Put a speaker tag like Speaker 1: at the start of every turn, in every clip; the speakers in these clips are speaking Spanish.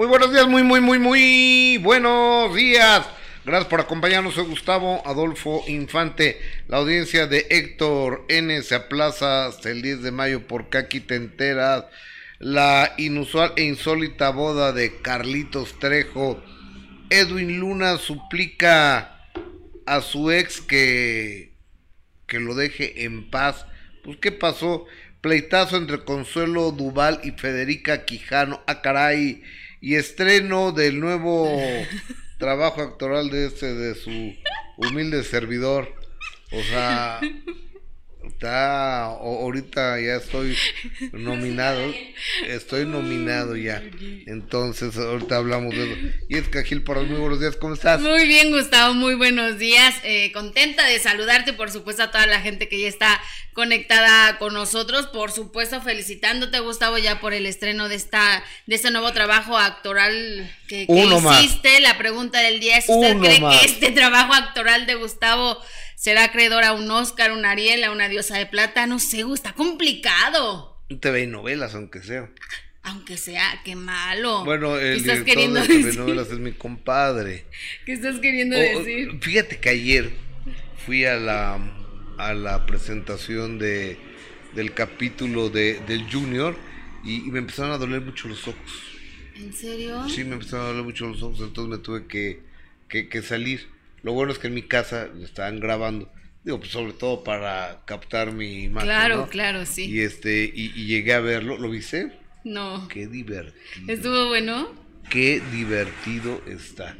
Speaker 1: Muy buenos días, muy, muy, muy, muy buenos días. Gracias por acompañarnos. Soy Gustavo Adolfo Infante. La audiencia de Héctor N se aplaza hasta el 10 de mayo porque aquí te enteras. La inusual e insólita boda de Carlitos Trejo. Edwin Luna suplica a su ex que, que lo deje en paz. Pues, ¿qué pasó? Pleitazo entre Consuelo Duval y Federica Quijano. Ah, caray y estreno del nuevo trabajo actoral de este de su humilde servidor. O sea, está ahorita ya estoy nominado, estoy nominado ya. Entonces, ahorita hablamos de eso. Y es Cajil para muy buenos días, ¿cómo estás?
Speaker 2: Muy bien, Gustavo, muy buenos días. Eh, contenta de saludarte, por supuesto, a toda la gente que ya está conectada con nosotros. Por supuesto, felicitándote, Gustavo, ya por el estreno de esta de este nuevo trabajo actoral que, hiciste. La pregunta del día es: ¿Usted cree que este trabajo actoral de Gustavo será acreedor a un Oscar, una Ariel, a una diosa de plata? No sé, está complicado.
Speaker 1: Te ve novelas, aunque sea.
Speaker 2: Aunque sea, qué malo.
Speaker 1: Bueno, el director queriendo de novelas es mi compadre.
Speaker 2: ¿Qué estás queriendo decir?
Speaker 1: Fíjate que ayer fui a la a la presentación de, del capítulo de, del Junior y, me empezaron a doler mucho los ojos.
Speaker 2: ¿En serio?
Speaker 1: Sí, me empezaron a doler mucho los ojos, entonces me tuve que, que, salir. Lo bueno es que en mi casa lo estaban grabando. Digo, pues sobre todo para captar mi imagen.
Speaker 2: Claro, claro, sí.
Speaker 1: Y este, y, llegué a verlo. ¿Lo viste?
Speaker 2: No.
Speaker 1: Qué divertido.
Speaker 2: ¿Estuvo bueno?
Speaker 1: Qué divertido está.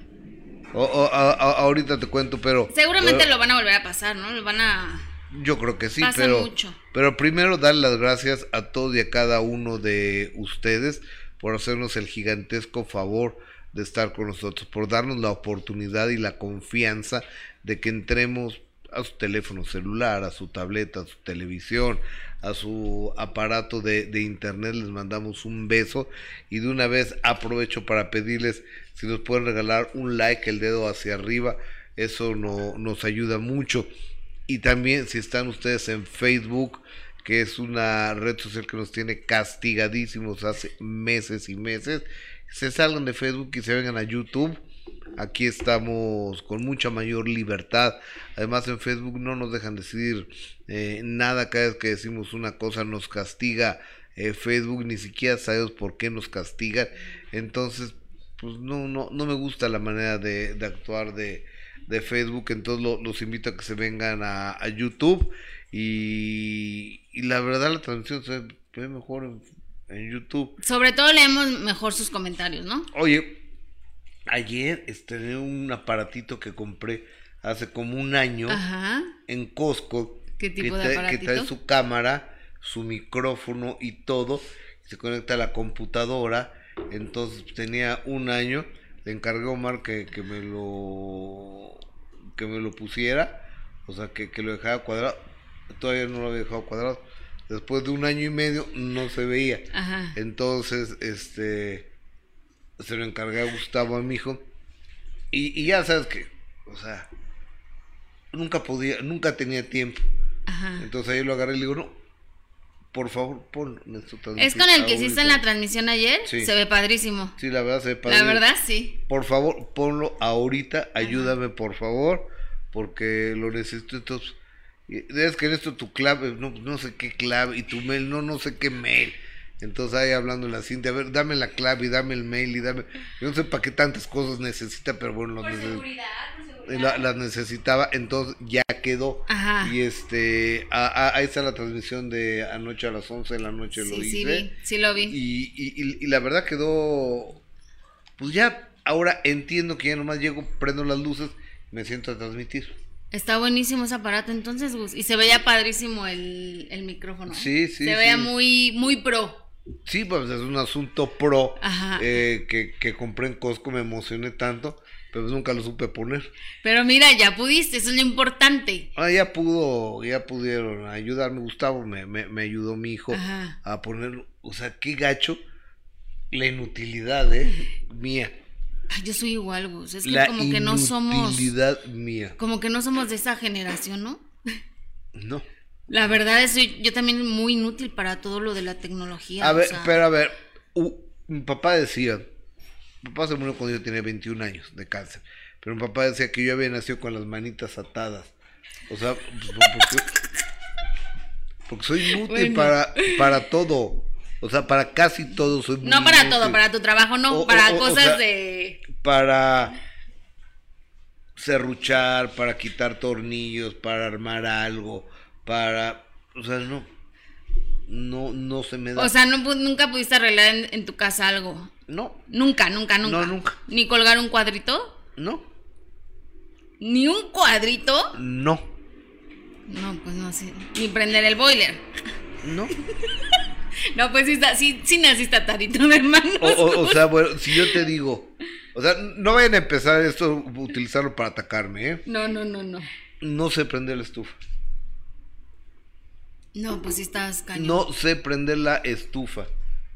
Speaker 1: ahorita te cuento, pero.
Speaker 2: Seguramente lo van a volver a pasar, ¿no? Lo van a.
Speaker 1: Yo creo que sí, pero, pero primero dar las gracias a todos y a cada uno de ustedes por hacernos el gigantesco favor de estar con nosotros, por darnos la oportunidad y la confianza de que entremos a su teléfono celular, a su tableta, a su televisión, a su aparato de, de, internet, les mandamos un beso y de una vez aprovecho para pedirles si nos pueden regalar un like, el dedo hacia arriba, eso no, nos ayuda mucho. Y también si están ustedes en Facebook, que es una red social que nos tiene castigadísimos hace meses y meses, se salgan de Facebook y se vengan a YouTube. Aquí estamos con mucha mayor libertad. Además en Facebook no nos dejan decidir eh, nada. Cada vez que decimos una cosa nos castiga eh, Facebook. Ni siquiera sabemos por qué nos castigan. Entonces, pues no, no, no me gusta la manera de, de actuar de, de Facebook, entonces los invito a que se vengan a, YouTube y, la verdad la transmisión se ve mejor en, YouTube.
Speaker 2: Sobre todo leemos mejor sus comentarios, ¿no?
Speaker 1: Oye, ayer estrené un aparatito que compré hace como un año en Costco.
Speaker 2: ¿Qué tipo que, de aparatito?
Speaker 1: que trae su cámara, su micrófono y todo, se conecta a la computadora. Entonces tenía un año, le encargué a Omar que, que me lo que me lo pusiera, o sea, que, lo dejara cuadrado. Todavía no lo había dejado cuadrado. Después de un año y medio no se veía. Entonces, este, se lo encargué a Gustavo, a mi hijo. Y, ya sabes que, o sea, nunca podía, nunca tenía tiempo. Entonces ahí lo agarré y le digo, no, por favor, ponlo en
Speaker 2: ¿Es con el que hiciste en la transmisión ayer? Se ve padrísimo.
Speaker 1: Sí, la verdad se ve padrísimo.
Speaker 2: La verdad, sí.
Speaker 1: Por favor, ponlo ahorita, ayúdame, por favor, porque lo necesito. Entonces, es que en esto tu clave, no, no sé qué clave, y tu mail, no, no sé qué mail. Entonces ahí hablando la Cintia, a ver, dame la clave y dame el mail y dame... Yo no sé para qué tantas cosas necesita, pero bueno, las necesitaba, entonces ya quedó. Y este, ahí está la transmisión de anoche a las 11 de la noche, lo
Speaker 2: hice. Sí, sí lo vi.
Speaker 1: Y, la verdad quedó, pues ya, ahora entiendo que ya nomás llego, prendo las luces, me siento a transmitir.
Speaker 2: Está buenísimo ese aparato entonces, Gus. Y se veía padrísimo el, micrófono.
Speaker 1: Sí, sí.
Speaker 2: Se veía muy, muy pro.
Speaker 1: Sí, pues es un asunto pro eh, que, que compré en Costco, me emocioné tanto pero nunca lo supe poner.
Speaker 2: Pero mira, ya pudiste, eso es lo importante.
Speaker 1: Ah, ya pudo, ya pudieron ayudarme, Gustavo, me, me, ayudó mi hijo a poner, o sea, qué gacho la inutilidad, ¿eh? Mía.
Speaker 2: Yo soy igual, Gus, es que como que no somos...
Speaker 1: mía.
Speaker 2: Como que no somos de esa generación, ¿no?
Speaker 1: No.
Speaker 2: La verdad es que yo también muy inútil para todo lo de la tecnología.
Speaker 1: A ver, pero a ver, mi papá decía Mi papá se murió cuando yo tenía 21 años de cáncer. Pero mi papá decía que yo había nacido con las manitas atadas. O sea, pues, porque, porque soy inútil para, para todo. O sea, para casi todo soy
Speaker 2: No para todo, para tu trabajo, no, para cosas de...
Speaker 1: Para serruchar, para quitar tornillos, para armar algo, para... O sea, no. No, no se me da.
Speaker 2: O sea, no, nunca pudiste arreglar en, tu casa algo.
Speaker 1: No.
Speaker 2: Nunca, nunca, nunca.
Speaker 1: No, nunca.
Speaker 2: ¿Ni colgar un cuadrito?
Speaker 1: No.
Speaker 2: ¿Ni un cuadrito?
Speaker 1: No.
Speaker 2: No, pues no sé. Ni prender el boiler.
Speaker 1: No.
Speaker 2: no, pues sí, sí, sí naciste tarito, mi hermano.
Speaker 1: O, sea, bueno, si yo te digo, o sea, no vayan a empezar esto, utilizarlo para atacarme, ¿eh?
Speaker 2: No, no, no, no.
Speaker 1: No sé prender la estufa.
Speaker 2: No, pues sí estás cañón.
Speaker 1: No sé prender la estufa.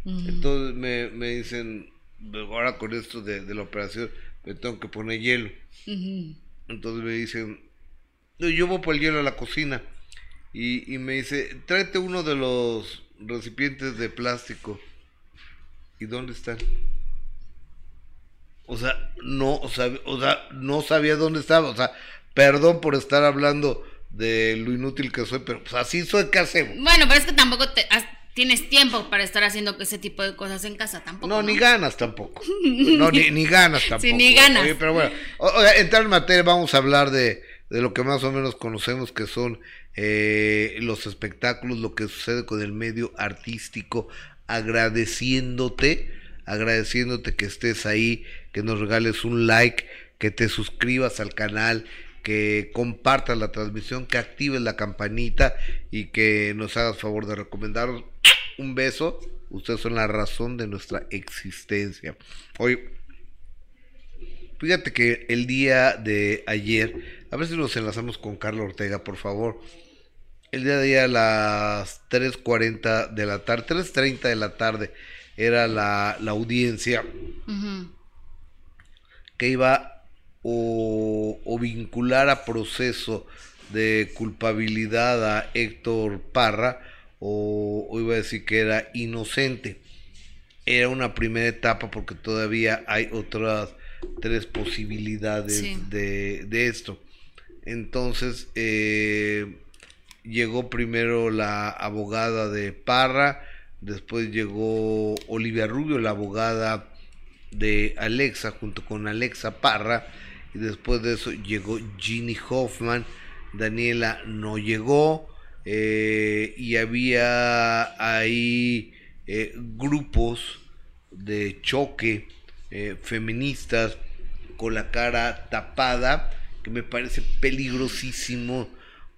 Speaker 1: Entonces me, me, dicen, ahora con esto de, la operación, me tengo que poner hielo. Entonces me dicen, yo voy por el hielo a la cocina. Y, y me dice, tráete uno de los recipientes de plástico. ¿Y dónde están? O sea, no, o sea, o sea, no sabía dónde estaba. O sea, perdón por estar hablando de lo inútil que soy, pero pues así soy que hacemos.
Speaker 2: Bueno, pero es que tampoco te, tienes tiempo para estar haciendo ese tipo de cosas en casa tampoco.
Speaker 1: No, ni ganas tampoco. No, ni, ni ganas tampoco. Sí,
Speaker 2: ni ganas.
Speaker 1: pero bueno, en tal materia vamos a hablar de, de lo que más o menos conocemos que son eh, los espectáculos, lo que sucede con el medio artístico, agradeciéndote, agradeciéndote que estés ahí, que nos regales un like, que te suscribas al canal, que compartas la transmisión, que actives la campanita y que nos hagas favor de recomendaros. Un beso, ustedes son la razón de nuestra existencia. Hoy, fíjate que el día de ayer, a ver si nos enlazamos con Carlos Ortega, por favor. El día de ayer a las 3.40 de la tarde, 3.30 de la tarde, era la, la audiencia que iba o, vincular a proceso de culpabilidad a Héctor Parra o, iba a decir que era inocente. Era una primera etapa porque todavía hay otras tres posibilidades de, de, esto. Entonces eh, llegó primero la abogada de Parra, después llegó Olivia Rubio, la abogada de Alexa, junto con Alexa Parra, y después de eso llegó Ginny Hoffman, Daniela no llegó eh, y había ahí eh, grupos de choque eh, feministas con la cara tapada que me parece peligrosísimo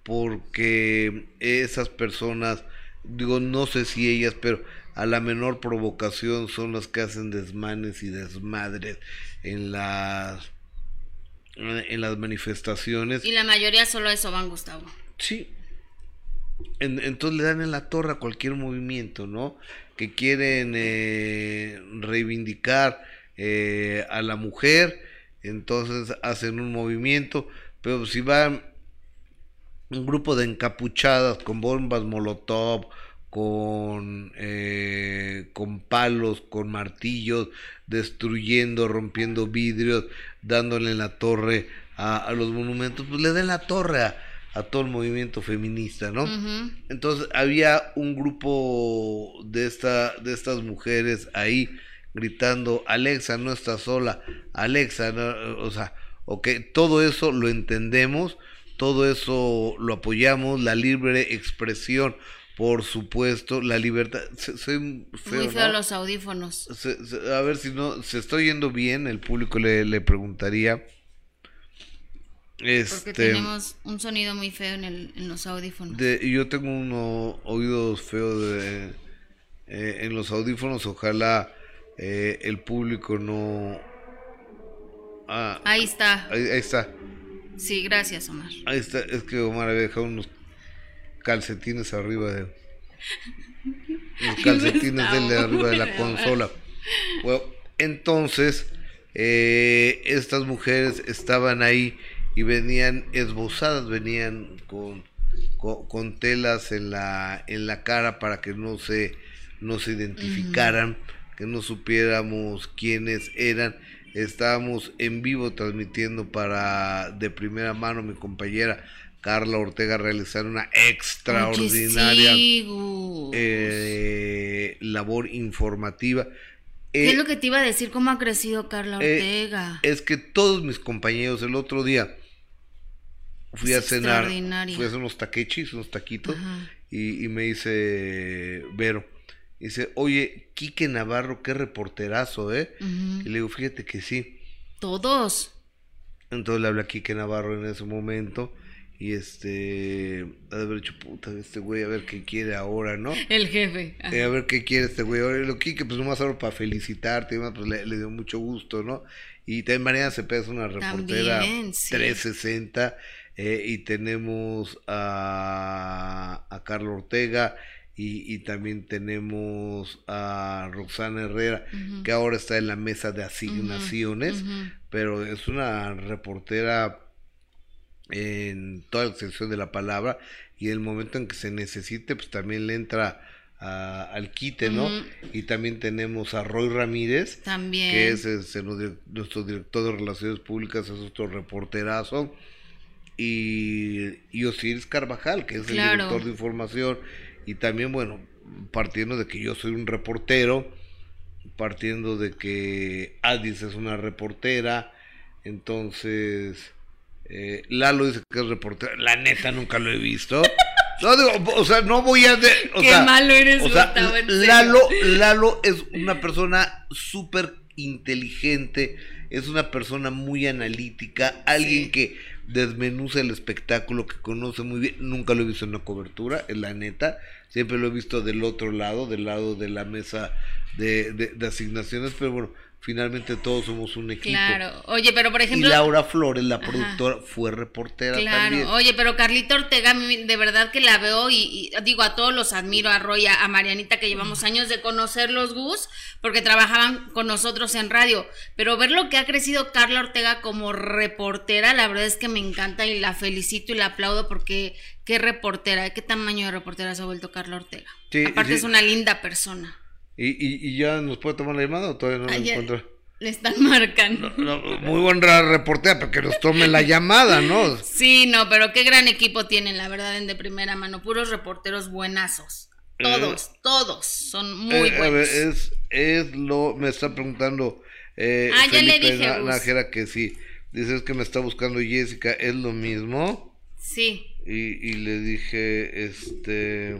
Speaker 1: porque esas personas digo no sé si ellas pero a la menor provocación son las que hacen desmanes y desmadres en las en las manifestaciones.
Speaker 2: Y la mayoría solo eso van, Gustavo.
Speaker 1: Sí. entonces le dan en la torre a cualquier movimiento, ¿no? Que quieren eh, reivindicar eh, a la mujer, entonces hacen un movimiento, pero si van un grupo de encapuchadas con bombas molotov, con, eh, con palos, con martillos, destruyendo, rompiendo vidrios, dándole la torre a, los monumentos, pues le den la torre a, todo el movimiento feminista, ¿no? Entonces había un grupo de, esta, de estas mujeres ahí gritando, Alexa no está sola, Alexa, o sea, ok, todo eso lo entendemos, todo eso lo apoyamos, la libre expresión, por supuesto, la libertad. soy
Speaker 2: Muy feo los audífonos.
Speaker 1: a ver si no, se estoy yendo bien, el público le, le preguntaría.
Speaker 2: Este, Porque tenemos un sonido muy feo en, el, en los audífonos.
Speaker 1: yo tengo unos oídos feos de, eh, en los audífonos, ojalá eh, el público no...
Speaker 2: Ah, ahí está.
Speaker 1: Ahí, ahí, está.
Speaker 2: Sí, gracias Omar.
Speaker 1: Ahí está, es que Omar había dejado unos calcetines arriba de los calcetines de arriba de la consola. Bueno, entonces eh, estas mujeres estaban ahí y venían esbozadas, venían con, con, telas en la, en la cara para que no se, no se identificaran, que no supiéramos quiénes eran. Estábamos en vivo transmitiendo para de primera mano mi compañera Carla Ortega realizar una extraordinaria eh, labor informativa.
Speaker 2: ¿Qué es lo que te iba a decir? ¿Cómo ha crecido Carla eh, Ortega?
Speaker 1: es que todos mis compañeros el otro día fui a cenar, fui a hacer unos taquechis, unos taquitos, y, me dice Vero, dice, oye, Quique Navarro, qué reporterazo, ¿eh? Y le digo, fíjate que sí.
Speaker 2: Todos.
Speaker 1: Entonces le habla a Quique Navarro en ese momento. Y este, ha de haber dicho, puta, este güey, a ver qué quiere ahora, ¿no?
Speaker 2: El jefe.
Speaker 1: Eh, a ver qué quiere este güey. Ahora, lo Quique, pues nomás ahora para felicitarte, y pues le, dio mucho gusto, ¿no? Y también Mariana Cepeda es una reportera 360 eh, y tenemos a, a Carlos Ortega y, y, también tenemos a Roxana Herrera, que ahora está en la mesa de asignaciones, pero es una reportera en toda la extensión de la palabra y el momento en que se necesite, pues también le entra al quite, ¿no? Y también tenemos a Roy Ramírez,
Speaker 2: también.
Speaker 1: que es, nuestro director de Relaciones Públicas, es nuestro reporterazo y, y Osiris Carvajal, que es el director de información, y también, bueno, partiendo de que yo soy un reportero, partiendo de que Adis es una reportera, entonces eh, Lalo dice que es reportera, la neta nunca lo he visto. No digo, o sea, no voy a... De,
Speaker 2: Qué malo eres,
Speaker 1: Lalo, Lalo es una persona súper inteligente, es una persona muy analítica, alguien que desmenuza el espectáculo, que conoce muy bien. Nunca lo he visto en una cobertura, en la neta. Siempre lo he visto del otro lado, del lado de la mesa de, de asignaciones, pero bueno, finalmente todos somos un equipo.
Speaker 2: Claro, oye, pero por ejemplo...
Speaker 1: Y Laura Flores, la productora, fue reportera claro.
Speaker 2: oye, pero Carlita Ortega, de verdad que la veo y, digo, a todos los admiro, a Roy, a Marianita, que llevamos años de conocer los Gus, porque trabajaban con nosotros en radio, pero ver lo que ha crecido Carla Ortega como reportera, la verdad es que me encanta y la felicito y la aplaudo porque qué reportera, qué tamaño de reportera se ha vuelto Carla Ortega. Aparte es una linda persona.
Speaker 1: ¿Y, y, ya nos puede tomar la llamada o todavía no
Speaker 2: lo encuentra? Le están marcando.
Speaker 1: muy buena reportera, para que nos tome la llamada, ¿no?
Speaker 2: Sí, no, pero qué gran equipo tienen, la verdad, en de primera mano. Puros reporteros buenazos. Todos, eh, todos son muy eh, buenos.
Speaker 1: es, es lo, me está preguntando eh, ah, ya le dije, Nájera que sí. Dices que me está buscando Jessica, ¿es lo mismo?
Speaker 2: Sí.
Speaker 1: Y, y le dije, este...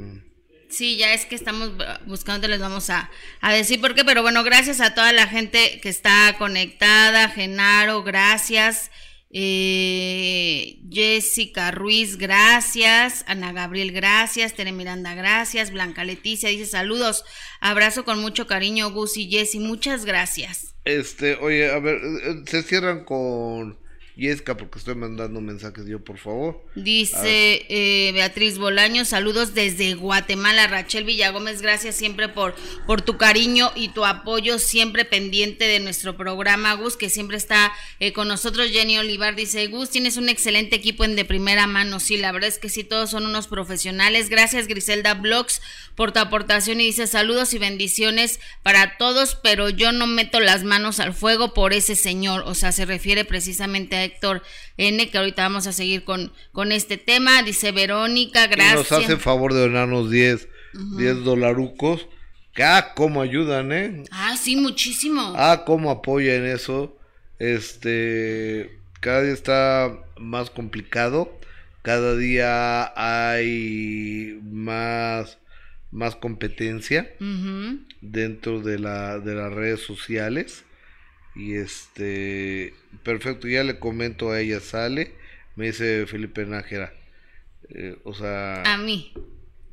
Speaker 2: Sí, ya es que estamos buscando, les vamos a, decir por qué, pero bueno, gracias a toda la gente que está conectada, Genaro, gracias, eh, Jessica Ruiz, gracias, Ana Gabriel, gracias, Tere Miranda, gracias, Blanca Leticia dice saludos, abrazo con mucho cariño, Gus y Jessy, muchas gracias.
Speaker 1: Este, oye, a ver, eh, se cierran con Yesca, porque estoy mandando mensajes yo, por favor.
Speaker 2: Dice eh, Beatriz Bolaño, saludos desde Guatemala. Rachel Villagómez, gracias siempre por, por tu cariño y tu apoyo, siempre pendiente de nuestro programa. Gus, que siempre está eh, con nosotros. Jenny Olivar dice, Gus, tienes un excelente equipo en de primera mano. Sí, la verdad es que sí, todos son unos profesionales. Gracias, Griselda Blogs, por tu aportación y dice, saludos y bendiciones para todos, pero yo no meto las manos al fuego por ese señor. O sea, se refiere precisamente a Héctor N, que ahorita vamos a seguir con, con este tema. Dice Verónica, gracias.
Speaker 1: Y nos hace favor de donarnos 10, 10 dolarucos. Que, ah, cómo ayudan, ¿eh?
Speaker 2: Ah, sí, muchísimo.
Speaker 1: Ah, cómo apoyan eso. Este, cada día está más complicado. Cada día hay más, más competencia dentro de, la, de las redes sociales. Y este, perfecto, ya le comento a ella, sale, me dice Felipe Nájera. Eh, o sea...
Speaker 2: A mí.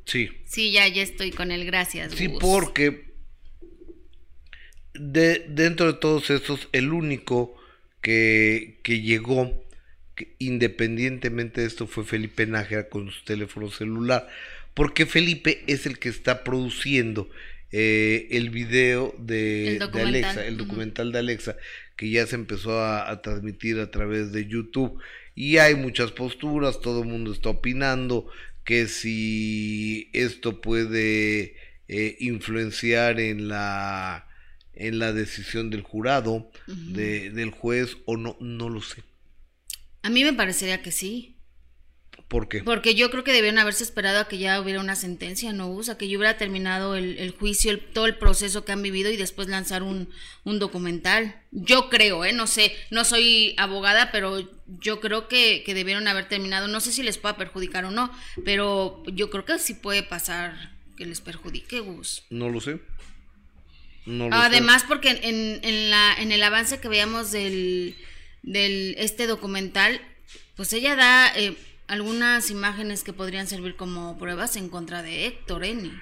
Speaker 1: Sí.
Speaker 2: Sí, ya, ya estoy con él, gracias.
Speaker 1: Sí, porque de, dentro de todos estos, el único que, que llegó, que independientemente de esto, fue Felipe Nájera con su teléfono celular. Porque Felipe es el que está produciendo eh, el video de, Alexa, el documental de Alexa, que ya se empezó a, transmitir a través de YouTube. Y hay muchas posturas, todo el mundo está opinando que si esto puede eh, influenciar en la en la decisión del jurado, de, del juez, o no, no lo sé.
Speaker 2: A mí me parecería que sí.
Speaker 1: ¿Por qué?
Speaker 2: Porque yo creo que debieron haberse esperado a que ya hubiera una sentencia, ¿no? O sea, que yo hubiera terminado el, juicio, todo el proceso que han vivido y después lanzar un, documental. Yo creo, ¿eh? No sé, no soy abogada, pero yo creo que, que, debieron haber terminado. No sé si les pueda perjudicar o no, pero yo creo que sí puede pasar que les perjudique, Gus.
Speaker 1: No lo sé.
Speaker 2: No lo Además, porque en, en, la, en el avance que veíamos del, del este documental, pues ella da... Eh, algunas imágenes que podrían servir como pruebas en contra de Héctor Eni.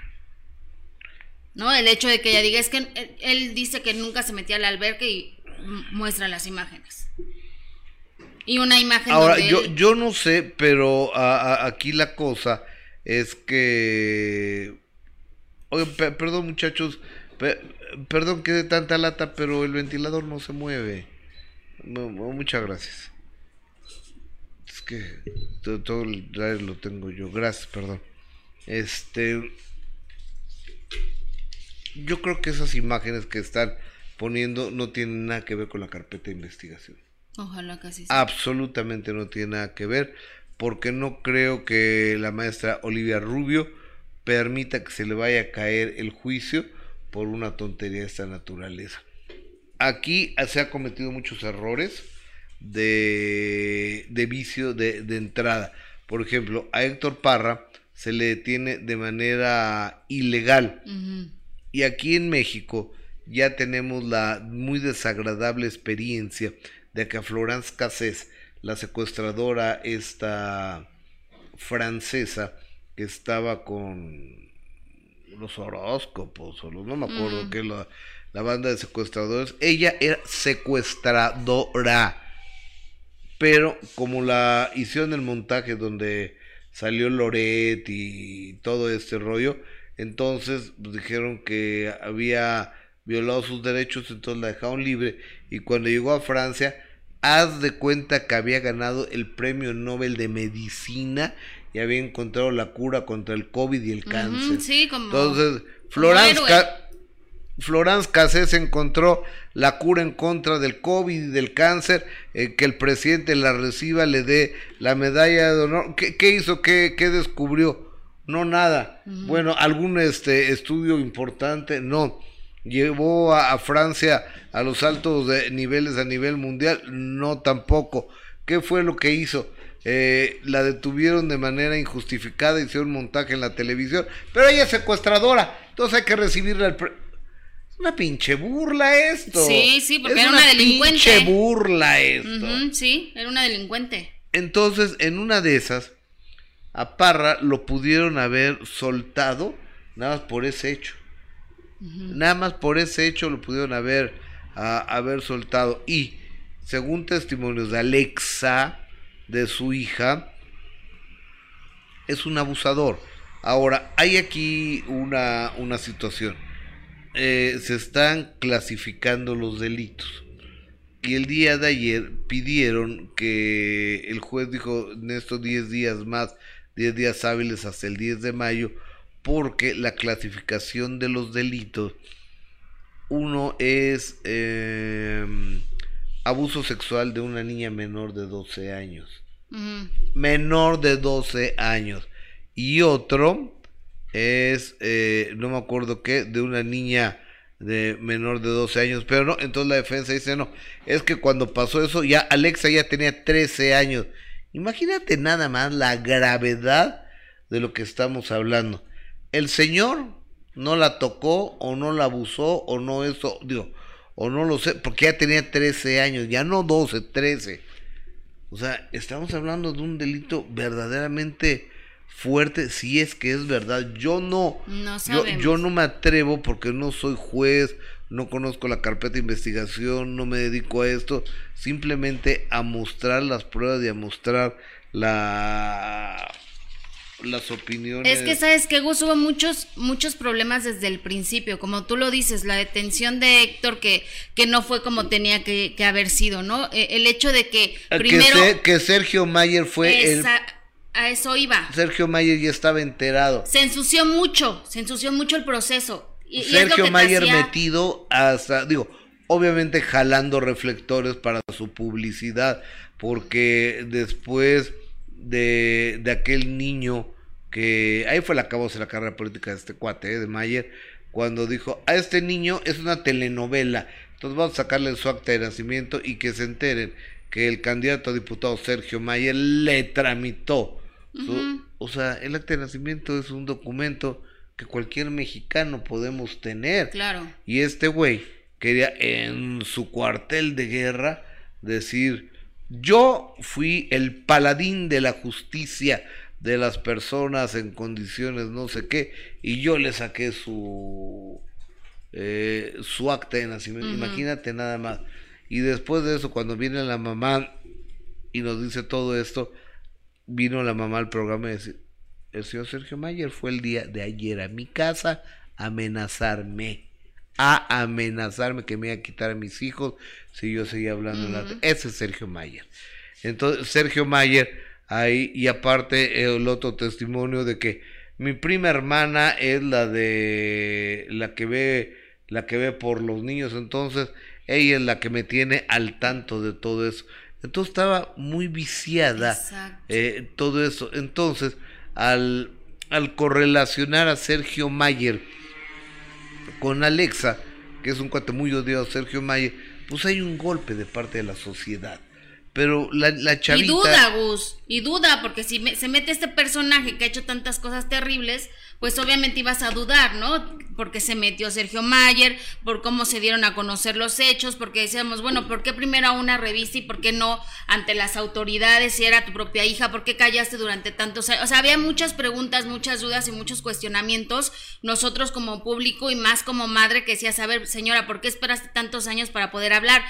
Speaker 2: ¿No? El hecho de que ella diga es que él, dice que nunca se metía al albergue y muestra las imágenes. Y una imagen
Speaker 1: Ahora, yo, yo no sé, pero aquí la cosa es que... Oye, perdón muchachos, perdón que de tanta lata, pero el ventilador no se mueve. muchas gracias que todo, el drive lo tengo yo. Gracias, perdón. Este. Yo creo que esas imágenes que están poniendo no tienen nada que ver con la carpeta de investigación.
Speaker 2: Ojalá casi.
Speaker 1: Absolutamente no tiene nada que ver, porque no creo que la maestra Olivia Rubio permita que se le vaya a caer el juicio por una tontería de esta naturaleza. Aquí se ha cometido muchos errores de, de vicio de, de, entrada. Por ejemplo, a Héctor Parra se le detiene de manera ilegal. Y aquí en México ya tenemos la muy desagradable experiencia de que a Florence Cassés, la secuestradora esta francesa que estaba con los horóscopos o los, no me acuerdo qué la, la banda de secuestradores, ella era secuestradora pero como la hicieron el montaje donde salió Loret y todo este rollo, entonces pues, dijeron que había violado sus derechos, entonces la dejaron libre y cuando llegó a Francia, haz de cuenta que había ganado el premio Nobel de Medicina y había encontrado la cura contra el COVID y el cáncer.
Speaker 2: sí, como,
Speaker 1: entonces, Florence, Florence Cassés encontró la cura en contra del COVID y del cáncer, eh, que el presidente la reciba, le dé la medalla de honor. ¿Qué, hizo? ¿Qué, descubrió? No, nada. Bueno, algún este, estudio importante, no. Llevó a, Francia a los altos niveles a nivel mundial, no tampoco. ¿Qué fue lo que hizo? Eh, la detuvieron de manera injustificada, hicieron montaje en la televisión, pero ella es secuestradora, entonces hay que recibirla al una pinche burla esto.
Speaker 2: Sí, sí, porque era una, delincuente.
Speaker 1: Pinche burla esto.
Speaker 2: sí, era una delincuente.
Speaker 1: Entonces, en una de esas, a Parra lo pudieron haber soltado nada más por ese hecho. Nada más por ese hecho lo pudieron haber, haber soltado. Y, según testimonios de Alexa, de su hija, es un abusador. Ahora, hay aquí una, una situación eh, se están clasificando los delitos. Y el día de ayer pidieron que el juez dijo en estos 10 días más, 10 días hábiles hasta el 10 de mayo, porque la clasificación de los delitos, uno es em, abuso sexual de una niña menor de 12 años. Menor de 12 años. Y otro es, eh, no me acuerdo qué, de una niña de menor de 12 años, pero no, entonces la defensa dice, no, es que cuando pasó eso, ya Alexa ya tenía 13 años. Imagínate nada más la gravedad de lo que estamos hablando. El señor no la tocó o no la abusó o no eso, digo, o no lo sé, porque ya tenía 13 años, ya no 12, 13. O sea, estamos hablando de un delito verdaderamente fuerte si es que es verdad. Yo no, yo, yo, no me atrevo porque no soy juez, no conozco la carpeta de investigación, no me dedico a esto, simplemente a mostrar las pruebas y a mostrar la las opiniones.
Speaker 2: Es que sabes que Gus hubo muchos muchos problemas desde el principio, como tú lo dices, la detención de Héctor que que no fue como tenía que, haber sido, ¿no? E, el hecho de que primero
Speaker 1: que, Sergio Mayer fue el
Speaker 2: a eso iba.
Speaker 1: Sergio Mayer ya estaba enterado.
Speaker 2: Se ensució mucho, se ensució mucho el proceso.
Speaker 1: Sergio Mayer metido hasta, digo, obviamente jalando reflectores para su publicidad, porque después de, de aquel niño que ahí fue la acabó de la carrera política de este cuate, ¿eh? de Mayer, cuando dijo, a este niño es una telenovela, entonces vamos a sacarle su acta de nacimiento y que se enteren que el candidato a diputado Sergio Mayer le tramitó. O sea, el acta de nacimiento es un documento que cualquier mexicano podemos tener.
Speaker 2: Claro.
Speaker 1: Y este güey quería en su cuartel de guerra decir, yo fui el paladín de la justicia de las personas en condiciones no sé qué, y yo le saqué su, eh, su acta de nacimiento. Imagínate nada más. Y después de eso, cuando viene la mamá y nos dice todo esto, vino la mamá al programa y dice, el señor Sergio Mayer fue el día de ayer a mi casa a amenazarme, a amenazarme que me iba a quitar a mis hijos si yo seguía hablando. la... Ese es Sergio Mayer. Entonces, Sergio Mayer ahí y aparte el otro testimonio de que mi prima hermana es la de la que ve la que ve por los niños entonces ella es la que me tiene al tanto de todo eso entonces estaba muy viciada eh, todo eso. Entonces al al correlacionar a Sergio Mayer con Alexa que es un cuate muy odiado Sergio Mayer pues hay un golpe de parte de la sociedad pero la, la chavita...
Speaker 2: Y duda, Gus, y duda, porque si se mete este personaje que ha hecho tantas cosas terribles, pues obviamente ibas a dudar, ¿no? Porque se metió Sergio Mayer, por cómo se dieron a conocer los hechos, porque decíamos, bueno, ¿por qué primero a una revista y por qué no ante las autoridades si era tu propia hija? ¿Por qué callaste durante tantos años? O sea, había muchas preguntas, muchas dudas y muchos cuestionamientos. Nosotros como público y más como madre que decía, saber, señora, ¿por qué esperaste tantos años para poder hablar?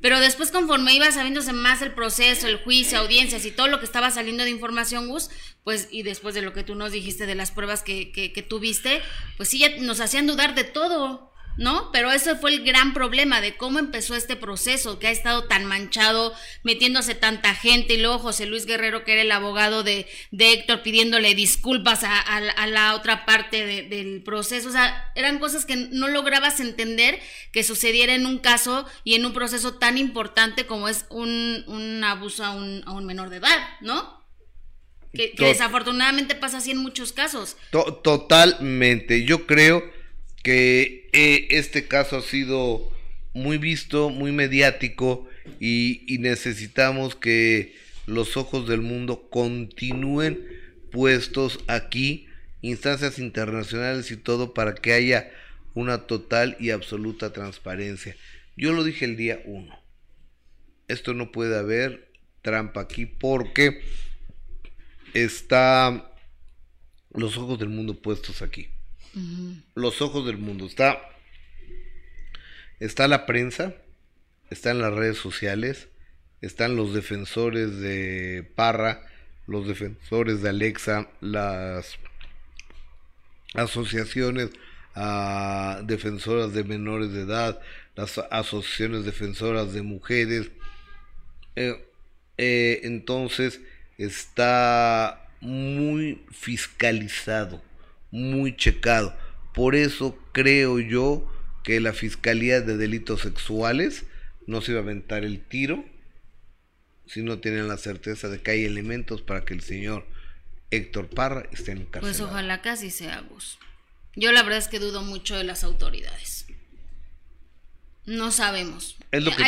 Speaker 2: Pero después, conforme iba sabiéndose más el proceso, el juicio, audiencias y todo lo que estaba saliendo de información, Gus, pues, y después de lo que tú nos dijiste de las pruebas que, que, que tuviste, pues sí, ya nos hacían dudar de todo. ¿No? Pero ese fue el gran problema de cómo empezó este proceso, que ha estado tan manchado, metiéndose tanta gente, y luego José Luis Guerrero, que era el abogado de, de Héctor, pidiéndole disculpas a, la otra parte del proceso. O sea, eran cosas que no lograbas entender que sucediera en un caso y en un proceso tan importante como es un, un abuso a un, a un menor de edad, ¿no? Que, desafortunadamente pasa así en muchos casos.
Speaker 1: totalmente. Yo creo que eh, este caso ha sido muy visto, muy mediático y, necesitamos que los ojos del mundo continúen puestos aquí, instancias internacionales y todo, para que haya una total y absoluta transparencia. Yo lo dije el día 1. Esto no puede haber trampa aquí porque está los ojos del mundo puestos aquí los ojos del mundo. Está, está la prensa, están las redes sociales, están los defensores de Parra, los defensores de Alexa, las asociaciones ah, defensoras de menores de edad, las asociaciones defensoras de mujeres. Eh, eh, entonces está muy fiscalizado muy checado. Por eso creo yo que la Fiscalía de Delitos Sexuales no se iba a aventar el tiro si no tienen la certeza de que hay elementos para que el señor Héctor Parra esté en
Speaker 2: cárcel. Pues ojalá casi sea Gus. Yo la verdad es que dudo mucho de las autoridades. No sabemos.
Speaker 1: Es lo que,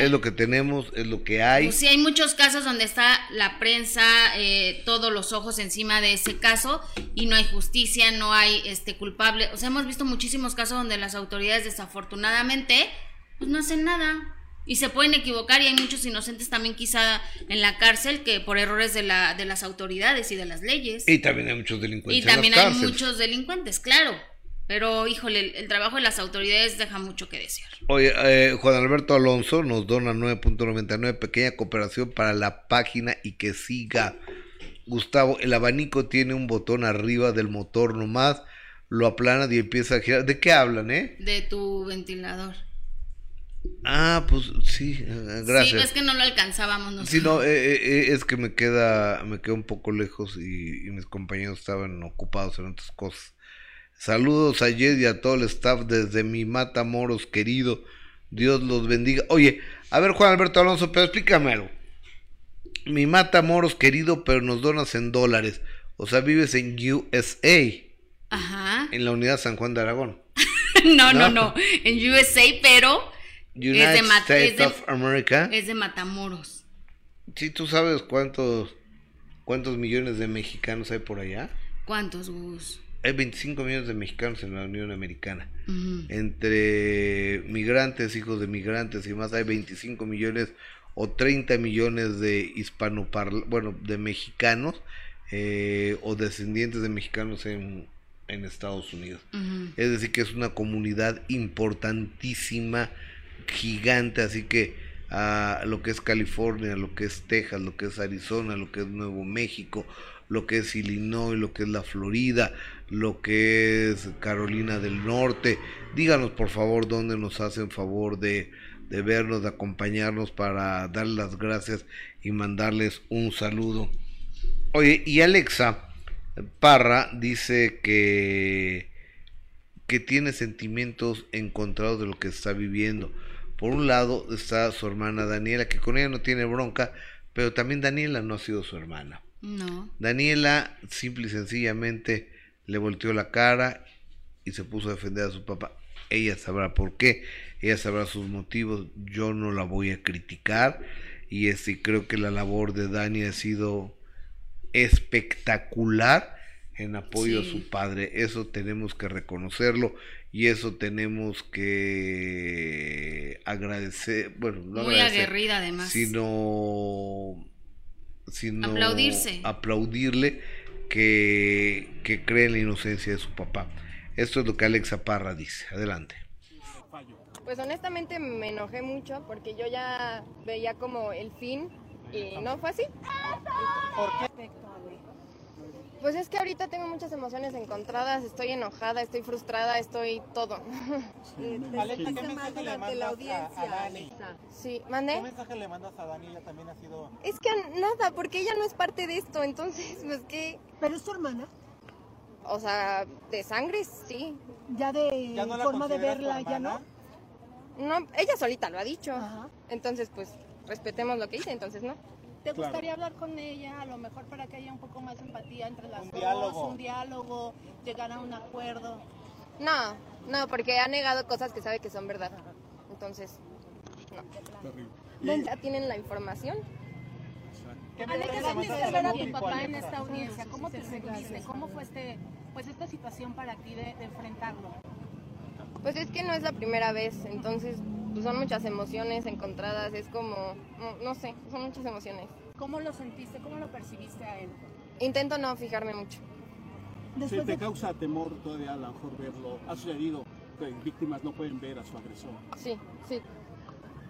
Speaker 1: es lo que tenemos, es lo que hay.
Speaker 2: Pues sí, hay muchos casos donde está la prensa, eh, todos los ojos encima de ese caso y no hay justicia, no hay este culpable. O sea, hemos visto muchísimos casos donde las autoridades desafortunadamente pues no hacen nada y se pueden equivocar y hay muchos inocentes también quizá en la cárcel que por errores de, la, de las autoridades y de las leyes.
Speaker 1: Y también hay muchos delincuentes.
Speaker 2: Y también hay muchos delincuentes, claro. Pero, híjole, el, trabajo de las autoridades deja mucho que desear.
Speaker 1: Oye, eh, Juan Alberto Alonso nos dona 9.99, pequeña cooperación para la página y que siga. Gustavo, el abanico tiene un botón arriba del motor nomás, lo aplana y empieza a girar. ¿De qué hablan, eh?
Speaker 2: De tu ventilador.
Speaker 1: Ah, pues sí, eh, gracias.
Speaker 2: Sí, es que no lo alcanzábamos.
Speaker 1: No sí, no, eh, es que me queda, me queda un poco lejos y mis compañeros estaban ocupados en otras cosas. Saludos a Jed y a todo el staff desde mi Matamoros querido. Dios los bendiga. Oye, a ver Juan Alberto Alonso, pero explícame algo. Mi Matamoros querido, pero nos donas en dólares. O sea, vives en USA. Ajá. En la unidad San Juan de Aragón.
Speaker 2: no, no, no, En USA, pero
Speaker 1: United es de, States of America.
Speaker 2: Es de Matamoros.
Speaker 1: Sí, tú sabes cuántos cuántos millones de mexicanos hay por allá.
Speaker 2: ¿Cuántos, Gus?
Speaker 1: Hay 25 millones de mexicanos en la Unión Americana. Entre migrantes, hijos de migrantes y más, hay 25 millones o 30 millones de hispanoparlantes, bueno, de mexicanos eh, o descendientes de mexicanos en, en Estados Unidos. Es decir, que es una comunidad importantísima, gigante, así que a lo que es California, lo que es Texas, lo que es Arizona, lo que es Nuevo México, lo que es Illinois, lo que es la Florida, lo que es Carolina del Norte. Díganos por favor dónde nos hacen favor de, de vernos, de acompañarnos para dar las gracias y mandarles un saludo. Oye, y Alexa Parra dice que, que tiene sentimientos encontrados de lo que está viviendo. Por un lado está su hermana Daniela, que con ella no tiene bronca, pero también Daniela no ha sido su hermana.
Speaker 2: No.
Speaker 1: Daniela simple y sencillamente le volteó la cara y se puso a defender a su papá. Ella sabrá por qué, ella sabrá sus motivos, yo no la voy a criticar y este, creo que la labor de Dani ha sido espectacular en apoyo a su padre. Eso tenemos que reconocerlo y eso tenemos que agradecer, bueno, no
Speaker 2: muy aguerrida además,
Speaker 1: sino, sino
Speaker 2: aplaudirse,
Speaker 1: aplaudirle que, que cree en la inocencia de su papá. Esto es lo que Alexa Parra dice. Adelante.
Speaker 3: Pues honestamente me enojé mucho porque yo ya veía como el fin y no fue así. ¿Por qué? Pues es que ahorita tengo muchas emociones encontradas, estoy enojada, estoy frustrada, estoy todo.
Speaker 4: Alexa, ¿qué mensaje le mandas a, Dani?
Speaker 3: Sí, ¿mande?
Speaker 4: ¿Qué mensaje le mandas a Daniela también ha sido...?
Speaker 3: Es que nada, porque ella no es parte de esto, entonces, pues que...
Speaker 5: ¿Pero es tu hermana?
Speaker 3: O sea, de sangre, sí.
Speaker 5: ¿Ya de forma de verla, ya no?
Speaker 3: No, ella solita lo ha dicho. Entonces, pues, respetemos lo que dice, entonces no.
Speaker 5: ¿Te gustaría hablar con ella a lo mejor para que haya un poco más de empatía entre las dos, un diálogo, llegar a un acuerdo?
Speaker 3: No, no, porque ha negado cosas que sabe que son verdad. Entonces, no. Ya tienen la información.
Speaker 5: ¿Qué Alexa, ver a tu papá en esta audiencia? ¿Cómo te sentiste? ¿Cómo fue este, pues esta situación para ti de enfrentarlo?
Speaker 3: Pues es que no es la primera vez, entonces pues, son muchas emociones encontradas, es como, no, sé, son muchas emociones.
Speaker 5: ¿Cómo lo sentiste? ¿Cómo lo percibiste a él?
Speaker 3: Intento no fijarme mucho.
Speaker 6: Sí, ¿Te causa temor todavía a lo mejor verlo? ¿Ha sucedido que víctimas no pueden ver a su agresor?
Speaker 3: Sí, sí.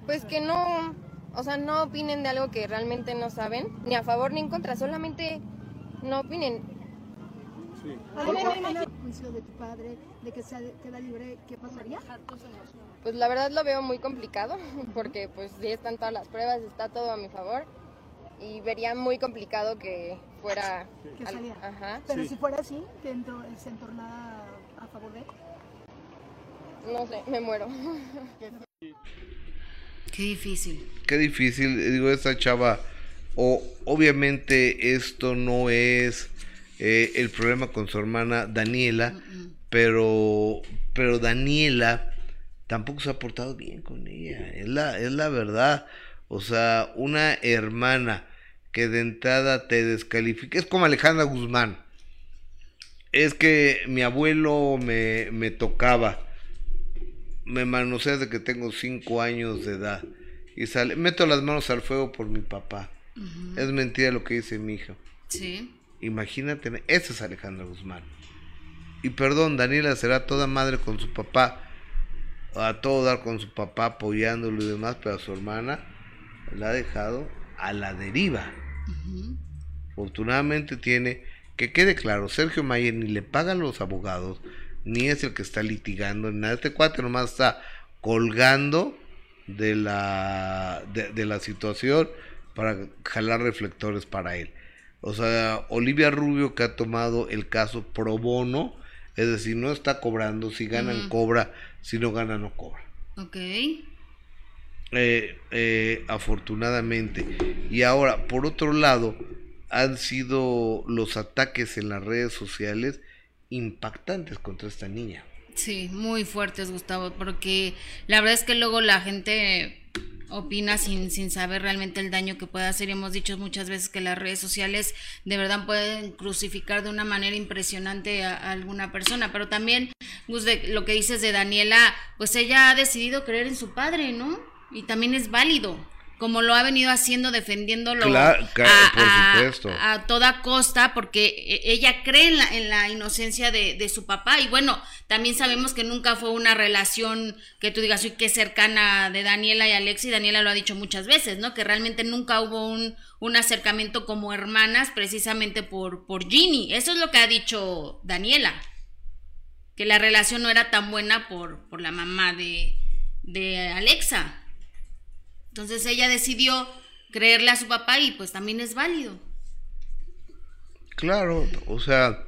Speaker 3: Pues que no, o sea, no opinen de algo que realmente no saben, ni a favor ni en contra, solamente no opinen.
Speaker 5: Sí. ¿Hay juicio de tu padre de que se queda libre? ¿Qué pasaría?
Speaker 3: Pues la verdad lo veo muy complicado porque pues sí están todas las pruebas, está todo a mi favor y vería muy complicado que fuera...
Speaker 5: Que Ajá. Pero si fuera así, que se entornara a favor de él.
Speaker 3: No sé, me muero.
Speaker 2: Qué difícil.
Speaker 1: Qué difícil, digo, esta chava, o obviamente esto no es eh, el problema con su hermana Daniela, pero, pero Daniela tampoco se ha portado bien con ella, es la, es la verdad. O sea, una hermana que de entrada te descalifica, es como Alejandra Guzmán. Es que mi abuelo me, me tocaba, me manosea desde que tengo cinco años de edad y sale, meto las manos al fuego por mi papá. Es mentira lo que dice mi hija.
Speaker 2: Sí.
Speaker 1: Imagínate, ese es Alejandra Guzmán. Y perdón, Daniela será toda madre con su papá, a todo dar con su papá apoyándolo y demás, pero a su hermana la ha dejado a la deriva. Afortunadamente tiene, que quede claro, Sergio Mayer ni le pagan los abogados, ni es el que está litigando, nada. Este cuate nomás está colgando de la, de la situación para jalar reflectores para él. O sea, Olivia Rubio que ha tomado el caso pro bono Es decir, no está cobrando, si ganan cobra, si no gana no cobra.
Speaker 2: Ok.
Speaker 1: Eh, eh, afortunadamente. Y ahora, por otro lado, han sido los ataques en las redes sociales impactantes contra esta niña.
Speaker 2: Sí, muy fuertes, Gustavo, porque la verdad es que luego la gente opina sin, sin saber realmente el daño que puede hacer. Y hemos dicho muchas veces que las redes sociales de verdad pueden crucificar de una manera impresionante a, alguna persona. Pero también, lo que dices de Daniela, pues ella ha decidido creer en su padre, ¿no? y también es válido como lo ha venido haciendo, defendiéndolo a, toda costa, porque e, ella cree en la, en la inocencia de, su papá. Y bueno, también sabemos que nunca fue una relación que tú digas, uy, qué cercana de Daniela y Alexi. Daniela lo ha dicho muchas veces, ¿no? Que realmente nunca hubo un, un acercamiento como hermanas, precisamente por, por Ginny. Eso es lo que ha dicho Daniela. Que la relación no era tan buena por, por la mamá de, de Alexa. Entonces ella decidió creerle a su papá y pues también es válido.
Speaker 1: Claro, o sea,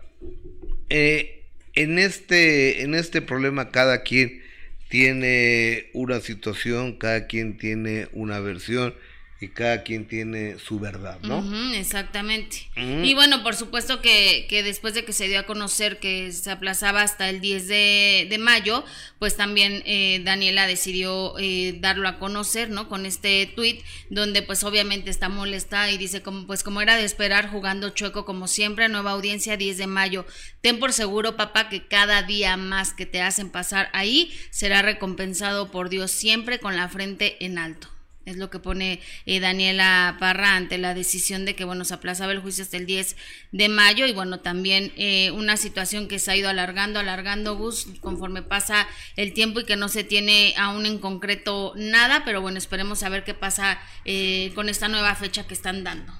Speaker 1: eh, en, este, en este problema cada quien tiene una situación, cada quien tiene una versión y cada quien tiene su verdad, ¿no?
Speaker 2: exactamente. Y bueno, por supuesto que, que, después de que se dio a conocer que se aplazaba hasta el 10 de, de mayo, pues también eh, Daniela decidió eh, darlo a conocer, ¿no? Con este tweet donde pues obviamente está molesta y dice como pues como era de esperar jugando chueco como siempre, nueva audiencia 10 de mayo. Ten por seguro, papá, que cada día más que te hacen pasar ahí será recompensado por Dios siempre con la frente en alto. Es lo que pone eh, Daniela Parra ante la decisión de que, bueno, se aplazaba el juicio hasta el 10 de mayo y, bueno, también eh, una situación que se ha ido alargando, alargando, Gus, conforme pasa el tiempo y que no se tiene aún en concreto nada, pero bueno, esperemos a ver qué pasa eh, con esta nueva fecha que están dando.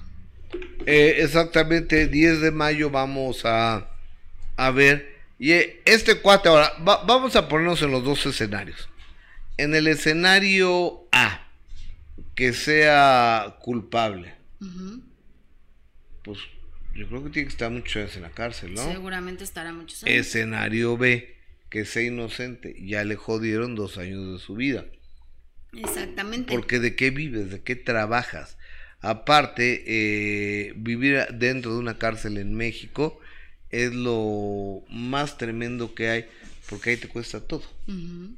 Speaker 1: exactamente, 10 de mayo vamos a, a ver. Y este cuate, ahora, vamos a ponernos en los dos escenarios. En el escenario A que sea culpable, pues yo creo que tiene que estar muchos años en la cárcel, ¿no?
Speaker 2: Seguramente estará muchos años.
Speaker 1: Escenario B, que sea inocente, ya le jodieron dos años de su vida.
Speaker 2: Exactamente.
Speaker 1: Porque de qué vives, de qué trabajas. Aparte, eh, vivir dentro de una cárcel en México es lo más tremendo que hay, porque ahí te cuesta todo.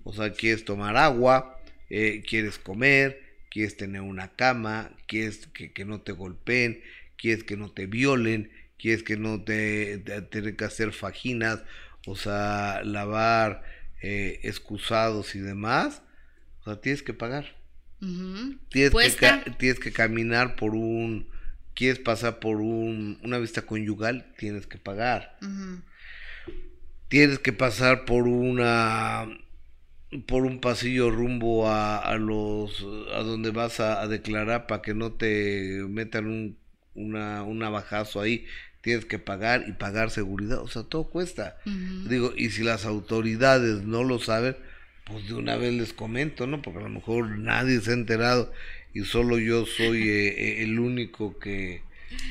Speaker 1: O sea, quieres tomar agua, eh, quieres comer, quieres tener una cama, quieres que, no te golpeen, quieres que no te violen, quieres que no te, te que hacer fajinas, o sea, lavar eh, excusados y demás, o sea, tienes que pagar. tienes, que, tienes que caminar por un, quieres pasar por un, una vista conyugal, tienes que pagar. Tienes que pasar por una por un pasillo rumbo a, a los a donde vas a, declarar para que no te metan un una, un navajazo ahí. Tienes que pagar y pagar seguridad. O sea todo cuesta. Digo y si las autoridades no lo saben pues de una vez les comento no porque a lo mejor nadie se ha enterado y solo yo soy eh, eh, el único que,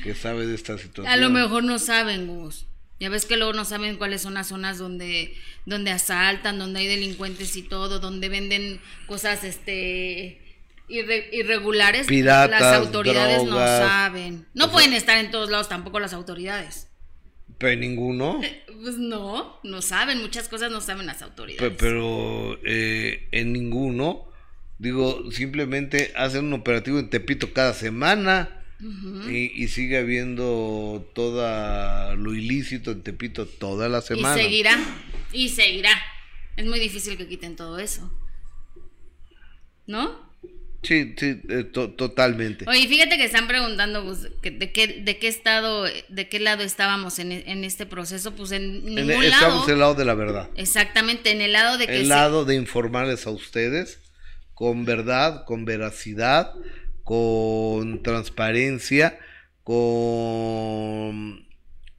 Speaker 1: que sabe de esta situación
Speaker 2: a lo mejor no saben Gus ya ves que luego no saben cuáles son las zonas donde, donde asaltan, donde hay delincuentes y todo, donde venden cosas este irregulares. las autoridades no saben. No pueden estar en todos lados tampoco las autoridades.
Speaker 1: Pero ninguno.
Speaker 2: Pues no, no saben, muchas cosas no saben las autoridades.
Speaker 1: Pero, eh, en ninguno, digo, simplemente hacen un operativo en Tepito cada semana y, sigue habiendo todo lo ilícito en Tepito toda la semana.
Speaker 2: Y seguirá, y seguirá. Es muy difícil que quiten todo eso. ¿No?
Speaker 1: Sí, sí, eh, totalmente.
Speaker 2: Oye, fíjate que están preguntando pues, de qué de qué estado, de qué lado estábamos en, en este proceso, pues en ningún lado.
Speaker 1: Estamos en el lado de la verdad.
Speaker 2: Exactamente, en el lado de que
Speaker 1: el lado de informarles a ustedes con verdad, con veracidad, con transparencia, con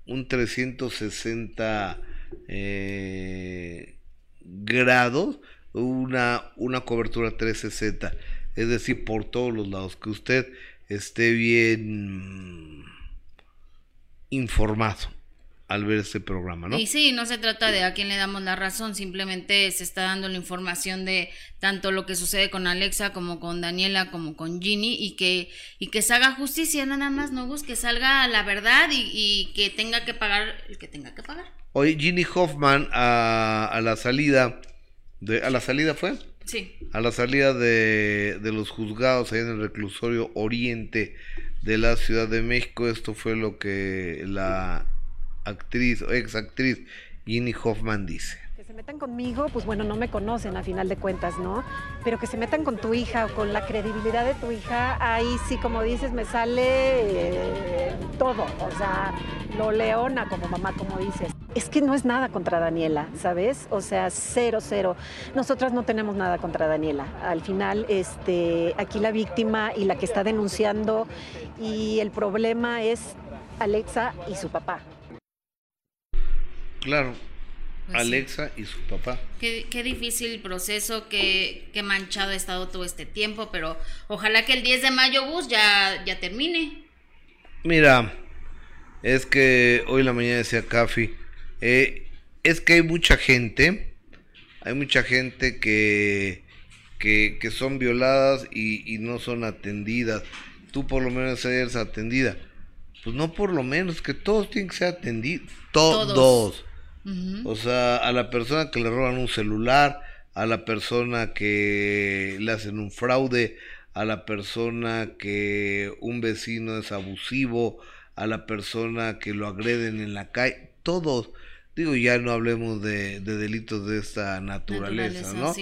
Speaker 1: un 360 eh, grados, una, una cobertura 360, es decir, por todos los lados, que usted esté bien informado. Al ver este programa, ¿no?
Speaker 2: Y sí, no se trata de a quién le damos la razón, simplemente se está dando la información de tanto lo que sucede con Alexa como con Daniela como con Ginny y que y que se haga justicia nada más, no que salga la verdad y, que tenga que pagar el que tenga que pagar.
Speaker 1: Oye, Ginny Hoffman a, a la salida de a la salida fue?
Speaker 2: Sí.
Speaker 1: A la salida de, de los juzgados ahí en el reclusorio Oriente de la Ciudad de México, esto fue lo que la actriz o ex actriz Ginny Hoffman dice.
Speaker 7: Que se metan conmigo, pues bueno, no me conocen a final de cuentas, ¿no? Pero que se metan con tu hija o con la credibilidad de tu hija, ahí sí, como dices, me sale eh, todo, o sea, lo leona como mamá, como dices. Es que no es nada contra Daniela, ¿sabes? O sea, cero, cero. Nosotras no tenemos nada contra Daniela. Al final, este, aquí la víctima y la que está denunciando y el problema es Alexa y su papá.
Speaker 1: Claro, pues Alexa y su papá.
Speaker 2: Qué, qué difícil proceso, qué, qué, manchado ha estado todo este tiempo, pero ojalá que el 10 de mayo, bus ya, ya termine.
Speaker 1: Mira, es que hoy la mañana decía Cafi, eh, es que hay mucha gente, hay mucha gente que, que, que son violadas y, y, no son atendidas. Tú por lo menos eres atendida. Pues no por lo menos, que todos tienen que ser atendidos. todos. O sea, a la persona que le roban un celular, a la persona que le hacen un fraude, a la persona que un vecino es abusivo, a la persona que lo agreden en la calle, todos. Digo, ya no hablemos de, delitos de esta naturaleza, ¿no?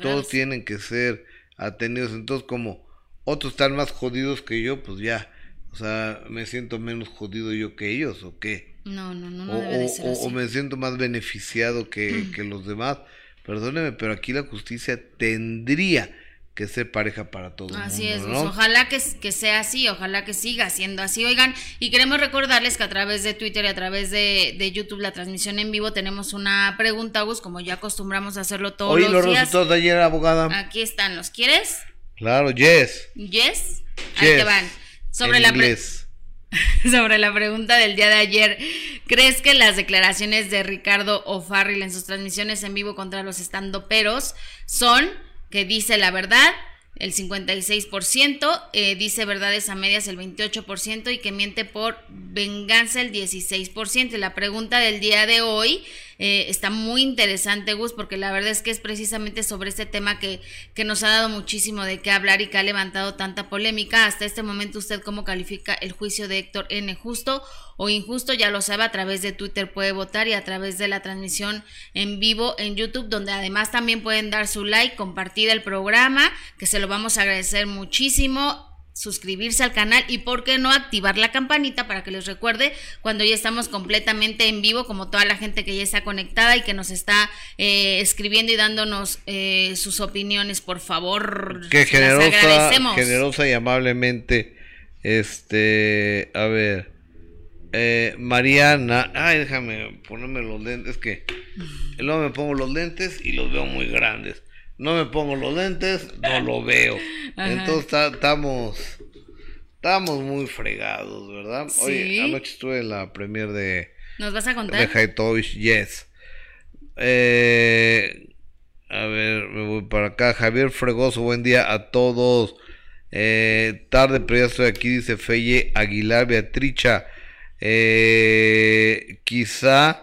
Speaker 1: todos tienen que ser atendidos. Entonces, como otros están más jodidos que yo, pues ya, o sea, me siento menos jodido yo que ellos, ¿o qué?
Speaker 2: No, no, no,
Speaker 1: o, debe ser así. o, me siento más beneficiado que, que los demás. Perdóneme, pero aquí la justicia tendría que ser pareja para todos.
Speaker 2: Así es, pues, ojalá que, que, sea así, ojalá que siga siendo así. Oigan, y queremos recordarles que a través de Twitter y a través de, de YouTube, la transmisión en vivo, tenemos una pregunta, Gus, como ya acostumbramos a hacerlo todos
Speaker 1: Oye,
Speaker 2: los,
Speaker 1: los resultados de ayer, abogada.
Speaker 2: Aquí están, ¿los quieres?
Speaker 1: Claro, yes.
Speaker 2: Yes. Ahí te van. Sobre la inglés. sobre la pregunta del día de ayer. ¿Crees que las declaraciones de Ricardo O'Farrill en sus transmisiones en vivo contra los estandoperos son que dice la verdad? El 56%, eh, dice verdades a medias el 28% y que miente por venganza el 16%. Y la pregunta del día de hoy eh, está muy interesante, Gus, porque la verdad es que es precisamente sobre este tema que, que nos ha dado muchísimo de qué hablar y que ha levantado tanta polémica. Hasta este momento, ¿usted cómo califica el juicio de Héctor N. Justo o injusto? Ya lo sabe, a través de Twitter puede votar y a través de la transmisión en vivo en YouTube, donde además también pueden dar su like, compartir el programa, que se lo vamos a agradecer muchísimo suscribirse al canal y por qué no activar la campanita para que les recuerde cuando ya estamos completamente en vivo como toda la gente que ya está conectada y que nos está eh, escribiendo y dándonos eh, sus opiniones por favor
Speaker 1: que generosa generosa y amablemente este a ver eh, Mariana ay déjame ponerme los lentes que luego me pongo los lentes y los veo muy grandes no me pongo los lentes, no lo veo. Entonces estamos estamos muy fregados, ¿verdad? Hoy anoche estuve en la premier de
Speaker 2: ¿Nos vas a contar?
Speaker 1: De Toys, yes. Eh, a ver, me voy para acá. Javier Fregoso, buen día a todos. Eh, tarde, pero ya estoy aquí, dice Feye Aguilar Beatricha. Eh, quizá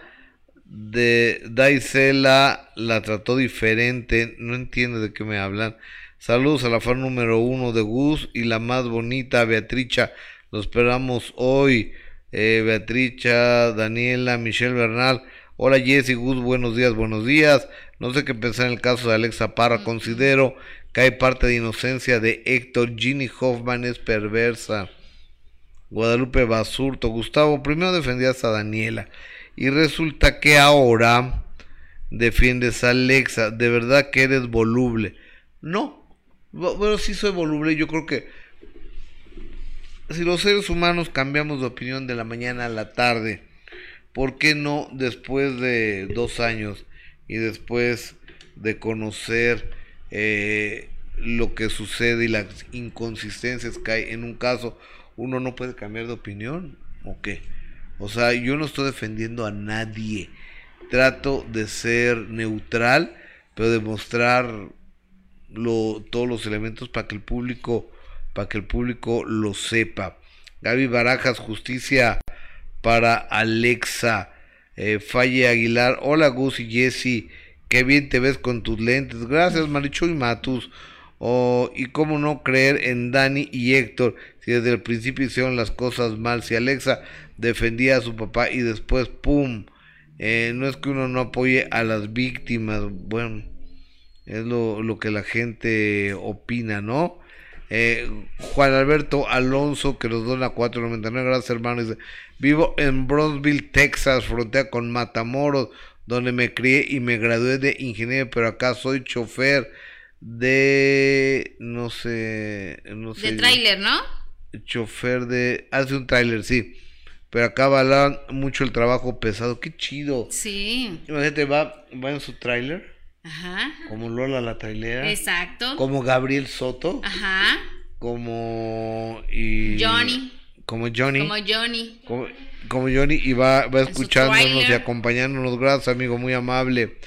Speaker 1: de Daisela la trató diferente, no entiendo de qué me hablan. Saludos a la fan número uno de Gus y la más bonita Beatricha. Lo esperamos hoy. Eh, Beatricha, Daniela, Michelle Bernal. Hola Jessy Gus, buenos días, buenos días. No sé qué pensar en el caso de Alexa Parra. Considero que hay parte de inocencia de Héctor. Ginny Hoffman es perversa. Guadalupe Basurto. Gustavo, primero defendías a Daniela y resulta que ahora defiendes a Alexa, de verdad que eres voluble. No, bueno, sí soy voluble, yo creo que si los seres humanos cambiamos de opinión de la mañana a la tarde, ¿por qué no después de dos años y después de conocer eh, lo que sucede y las inconsistencias que hay en un caso, uno no puede cambiar de opinión? ¿O qué? O sea, yo no estoy defendiendo a nadie. Trato de ser neutral, pero de mostrar todos los elementos para que el público, para que el público lo sepa. Gaby Barajas, justicia para Alexa. Eh, Falle Aguilar, hola Gus y Jesse, qué bien te ves con tus lentes. Gracias Marichu y Matus. Oh, y cómo no creer en Dani y Héctor si desde el principio hicieron las cosas mal. Si Alexa defendía a su papá y después, ¡pum! Eh, no es que uno no apoye a las víctimas. Bueno, es lo, lo que la gente opina, ¿no? Eh, Juan Alberto Alonso, que nos dona 4.99, gracias hermano. Dice, vivo en Bronzeville, Texas, frontera con Matamoros, donde me crié y me gradué de ingeniero, pero acá soy chofer de no sé, no sé.
Speaker 2: De tráiler, ¿no?
Speaker 1: Chofer de hace un tráiler, sí. Pero acá valoran mucho el trabajo pesado. Qué chido.
Speaker 2: Sí.
Speaker 1: Imagínate, va, va en su tráiler.
Speaker 2: Ajá.
Speaker 1: Como Lola la trailera.
Speaker 2: Exacto.
Speaker 1: Como Gabriel Soto.
Speaker 2: Ajá.
Speaker 1: Como y
Speaker 2: Johnny.
Speaker 1: Como Johnny.
Speaker 2: Como Johnny.
Speaker 1: Como, como Johnny y va, va escuchándonos y acompañándonos. Gracias, amigo, muy amable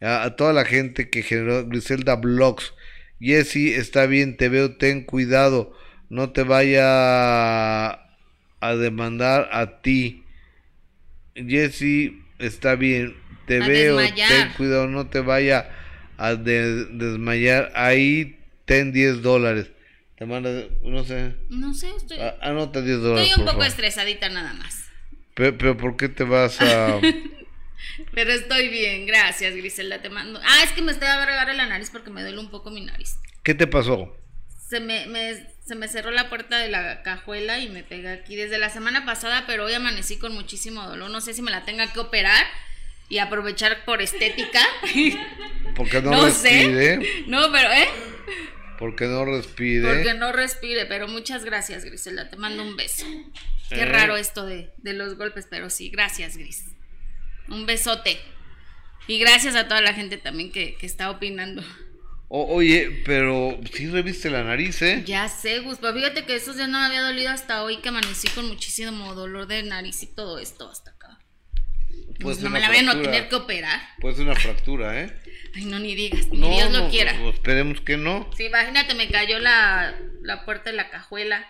Speaker 1: a, toda la gente que generó Griselda Blogs. Jesse, está bien, te veo, ten cuidado, no te vaya a, demandar a ti. Jesse, está bien, te veo, ten cuidado, no te vaya a desmayar. Ahí ten 10 dólares. Te manda, no sé.
Speaker 2: No sé, estoy.
Speaker 1: anota 10 dólares.
Speaker 2: Estoy un poco estresadita nada más.
Speaker 1: Pero, pero, ¿por qué te vas a.?
Speaker 2: Pero estoy bien, gracias, Griselda, te mando. Ah, es que me estoy agarrando la nariz porque me duele un poco mi nariz.
Speaker 1: ¿Qué te pasó?
Speaker 2: Se me, se me cerró la puerta de la cajuela y me pegué aquí desde la semana pasada, pero hoy amanecí con muchísimo dolor. No sé si me la tenga que operar y aprovechar por estética.
Speaker 1: Porque no, no respire.
Speaker 2: Sé. No, pero, ¿eh?
Speaker 1: Porque no respire.
Speaker 2: Porque no respire, pero muchas gracias, Griselda. Te mando un beso. Qué eh. raro esto de, de los golpes, pero sí, gracias, Gris. Un besote. Y gracias a toda la gente también que, está opinando.
Speaker 1: Oye, pero sí reviste la nariz, ¿eh?
Speaker 2: Ya sé, Gus, pero fíjate que eso ya no me había dolido hasta hoy que amanecí con muchísimo dolor de nariz y todo esto hasta acá. Pues no me la vayan a tener que operar.
Speaker 1: Pues una fractura, ¿eh?
Speaker 2: Ay, no, ni digas, ni Dios lo quiera.
Speaker 1: Pues, esperemos que no.
Speaker 2: Sí, imagínate, me cayó la, la puerta de la cajuela.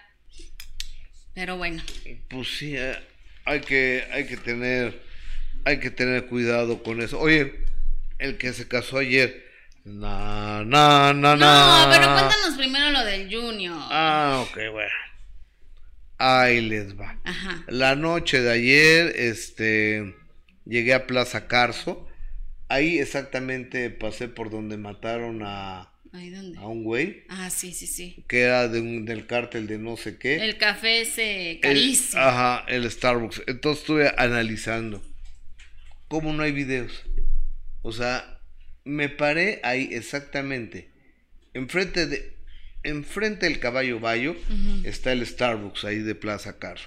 Speaker 2: Pero bueno.
Speaker 1: Pues sí, eh, hay, que, hay que tener hay que tener cuidado con eso. Oye, el que se casó ayer. No, no, no, no.
Speaker 2: No, pero cuéntanos primero lo del Junior.
Speaker 1: Ah, ok, bueno. Ahí les va. Ajá. La noche de ayer, este, llegué a Plaza Carso. Ahí exactamente pasé por donde mataron a,
Speaker 2: ¿Ahí dónde?
Speaker 1: a un güey.
Speaker 2: Ah, sí, sí, sí.
Speaker 1: Que era de un, del cártel de no sé qué.
Speaker 2: El café ese carísimo.
Speaker 1: ajá, el Starbucks. Entonces estuve analizando cómo no hay videos. O sea, me paré ahí exactamente. Enfrente de enfrente del caballo Bayo está el Starbucks ahí de Plaza Car.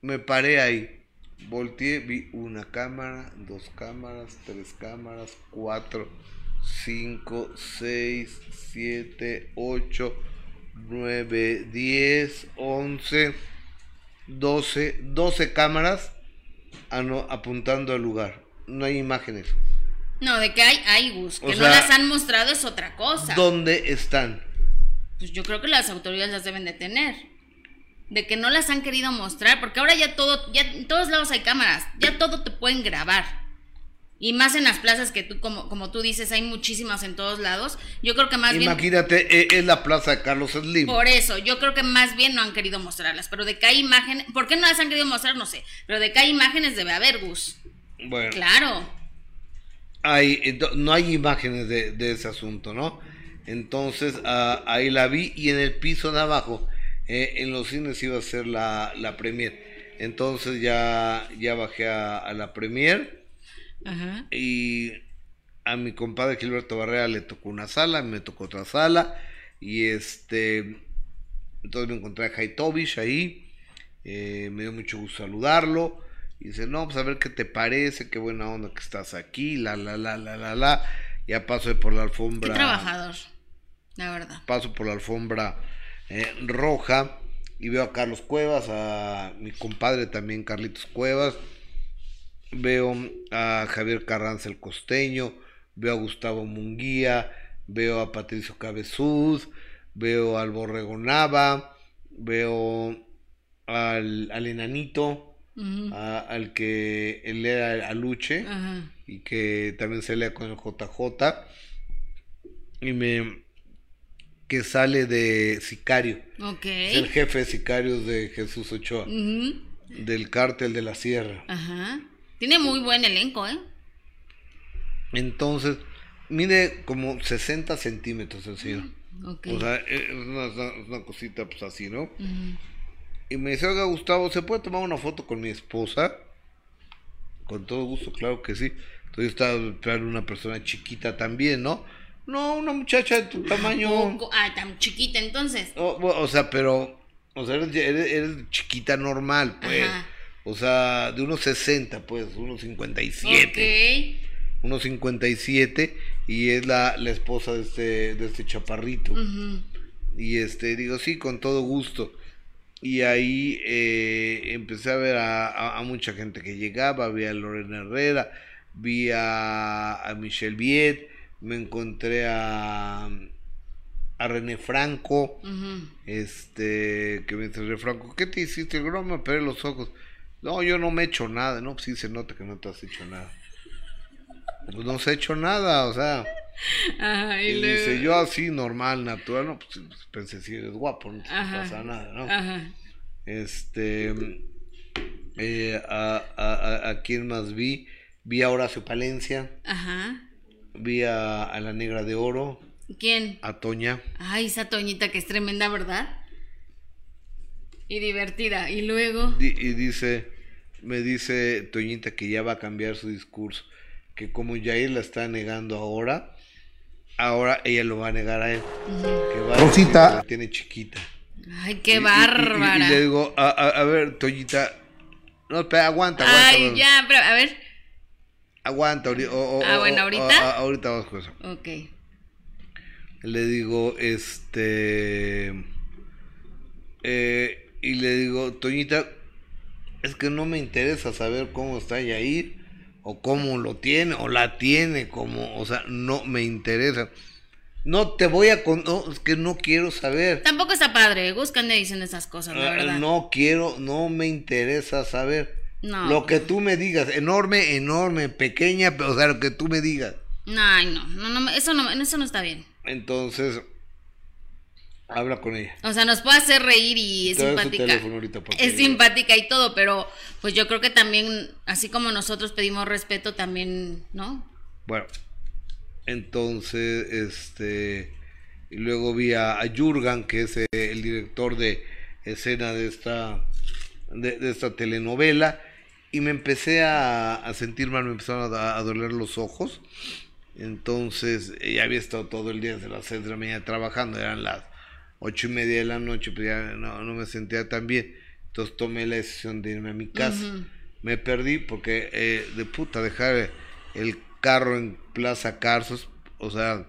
Speaker 1: Me paré ahí. Volteé, vi una cámara, dos cámaras, tres cámaras, cuatro, cinco, seis, siete, ocho, nueve, diez, once, doce, doce cámaras apuntando al lugar. No hay imágenes.
Speaker 2: No, de que hay, hay bus. Que no las han mostrado es otra cosa.
Speaker 1: ¿Dónde están?
Speaker 2: Pues yo creo que las autoridades las deben de tener. De que no las han querido mostrar, porque ahora ya todo, ya en todos lados hay cámaras, ya todo te pueden grabar. Y más en las plazas que tú, como, como tú dices, hay muchísimas en todos lados. Yo creo que más
Speaker 1: bien. Imagínate, e, es la plaza de Carlos Slim.
Speaker 2: Por eso, yo creo que más bien no han querido mostrarlas. Pero de que hay imágenes. ¿Por qué no las han querido mostrar? No sé. Pero de que hay imágenes debe haber, Gus.
Speaker 1: Bueno.
Speaker 2: Claro.
Speaker 1: Hay, no hay imágenes de, ese asunto, ¿no? Entonces ah, ahí la vi y en el piso de abajo, eh, en los cines iba a ser la, la premier. Entonces ya, ya bajé a, a la premier y a mi compadre Gilberto Barrera le tocó una sala, me tocó otra sala. Y este, entonces me encontré a Haitovich ahí. Eh, me dio mucho gusto saludarlo. Y dice, no, pues a ver qué te parece, qué buena onda que estás aquí, la, la, la, la, la, la. Ya paso por la alfombra.
Speaker 2: Qué trabajador, la verdad.
Speaker 1: Paso por la alfombra eh, roja. y veo a Carlos Cuevas, a mi compadre también Carlitos Cuevas, veo a Javier Carranza el Costeño, veo a Gustavo Munguía, veo a Patricio Cabezuz, veo al Borrego Nava, veo al, al enanito, al que él era Aluche y que también se lea con el JJ y me que sale de Sicario. Es el jefe de sicarios de Jesús Ochoa. Del cártel de la Sierra.
Speaker 2: Ajá. Tiene muy buen elenco, ¿eh?
Speaker 1: Entonces, mide como 60 centímetros el señor. O sea, es una, cosita pues así, ¿no? Y me dice, oiga Gustavo, ¿se puede tomar una foto con mi esposa? Con todo gusto, claro que sí. Entonces estaba esperando una persona chiquita también, ¿no? No, una muchacha de tu tamaño.
Speaker 2: Ah, tan chiquita entonces.
Speaker 1: O, sea, pero, o sea, eres, chiquita normal, pues. O sea, de unos 60, pues, unos 57. Ok. Unos 57 y es la, la esposa de este, de este chaparrito. Y este, digo, sí, con todo gusto. Y ahí eh, empecé a ver a, mucha gente que llegaba, vi a Lorena Herrera, vi a, Michelle Viet, me encontré a, a René Franco, este, que me dice René Franco, ¿qué te hiciste? No me operé los ojos. No, yo no me he hecho nada, no, pues sí se nota que no te has hecho nada. Pues no se ha hecho nada, o sea. y, dice, yo así, normal, natural, no, pues pensé, si eres guapo, no pasa nada, ¿no? Ajá. Este, eh, a, a, a, quién más vi, vi a Horacio Palencia. Ajá. Vi a, la Negra de Oro.
Speaker 2: ¿Quién?
Speaker 1: A Toña.
Speaker 2: Ay, esa Toñita que es tremenda, ¿verdad? Y divertida. Y luego.
Speaker 1: y dice, me dice Toñita que ya va a cambiar su discurso. Que como Jair la está negando ahora, ahora ella lo va a negar a él. Que va Rosita. A la tiene chiquita.
Speaker 2: Ay, qué bárbara.
Speaker 1: Y, le digo, a, a, ver, Toñita. No, espera, aguanta,
Speaker 2: aguanta. Ay, ya, pero a ver.
Speaker 1: Aguanta,
Speaker 2: o, ah, bueno, ahorita.
Speaker 1: ahorita vamos con eso.
Speaker 2: Ok.
Speaker 1: Le digo, este. Eh, y le digo, Toñita, es que no me interesa saber cómo está Yair, o cómo lo tiene, o la tiene, como, o sea, no me interesa. No te voy a con no, es que no quiero saber.
Speaker 2: Tampoco está padre, buscan y dicen esas cosas, la ah, verdad.
Speaker 1: No quiero, no me interesa saber. No. Lo que tú me digas, enorme, enorme, pequeña, o sea, lo que tú me digas.
Speaker 2: No, no, no, eso no, eso no está bien.
Speaker 1: Entonces, habla con ella.
Speaker 2: O sea, nos puede hacer reír y es simpática. Es simpática y todo, pero pues yo creo que también, así como nosotros pedimos respeto, también, ¿no?
Speaker 1: Bueno, entonces, este, y luego vi a, Jurgan, que es eh, el director de escena de esta, de, esta telenovela, y me empecé a, sentir mal, me empezaron a, doler los ojos. Entonces, ya había estado todo el día desde las seis de la mañana trabajando, eran las ocho y media de la noche, pues ya no, no me sentía tan bien. Entonces tomé la decisión de irme a mi casa. Me perdí porque eh, de puta dejar el carro en Plaza Carsos, o sea,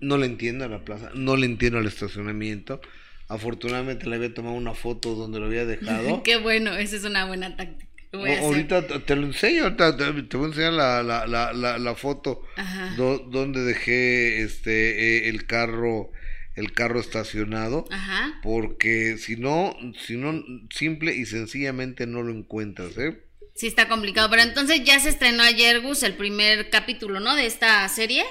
Speaker 1: no le entiendo a la plaza, no le entiendo al estacionamiento. Afortunadamente le había tomado una foto donde lo había dejado.
Speaker 2: Qué bueno, esa es una buena táctica.
Speaker 1: ahorita te lo enseño, te, voy a enseñar la, la, la, la foto donde dejé este eh, el carro el carro estacionado Ajá. porque si no si no simple y sencillamente no lo encuentras ¿eh?
Speaker 2: Sí, está complicado. Pero entonces ya se estrenó ayer, Gus, el primer capítulo, ¿no? De esta serie.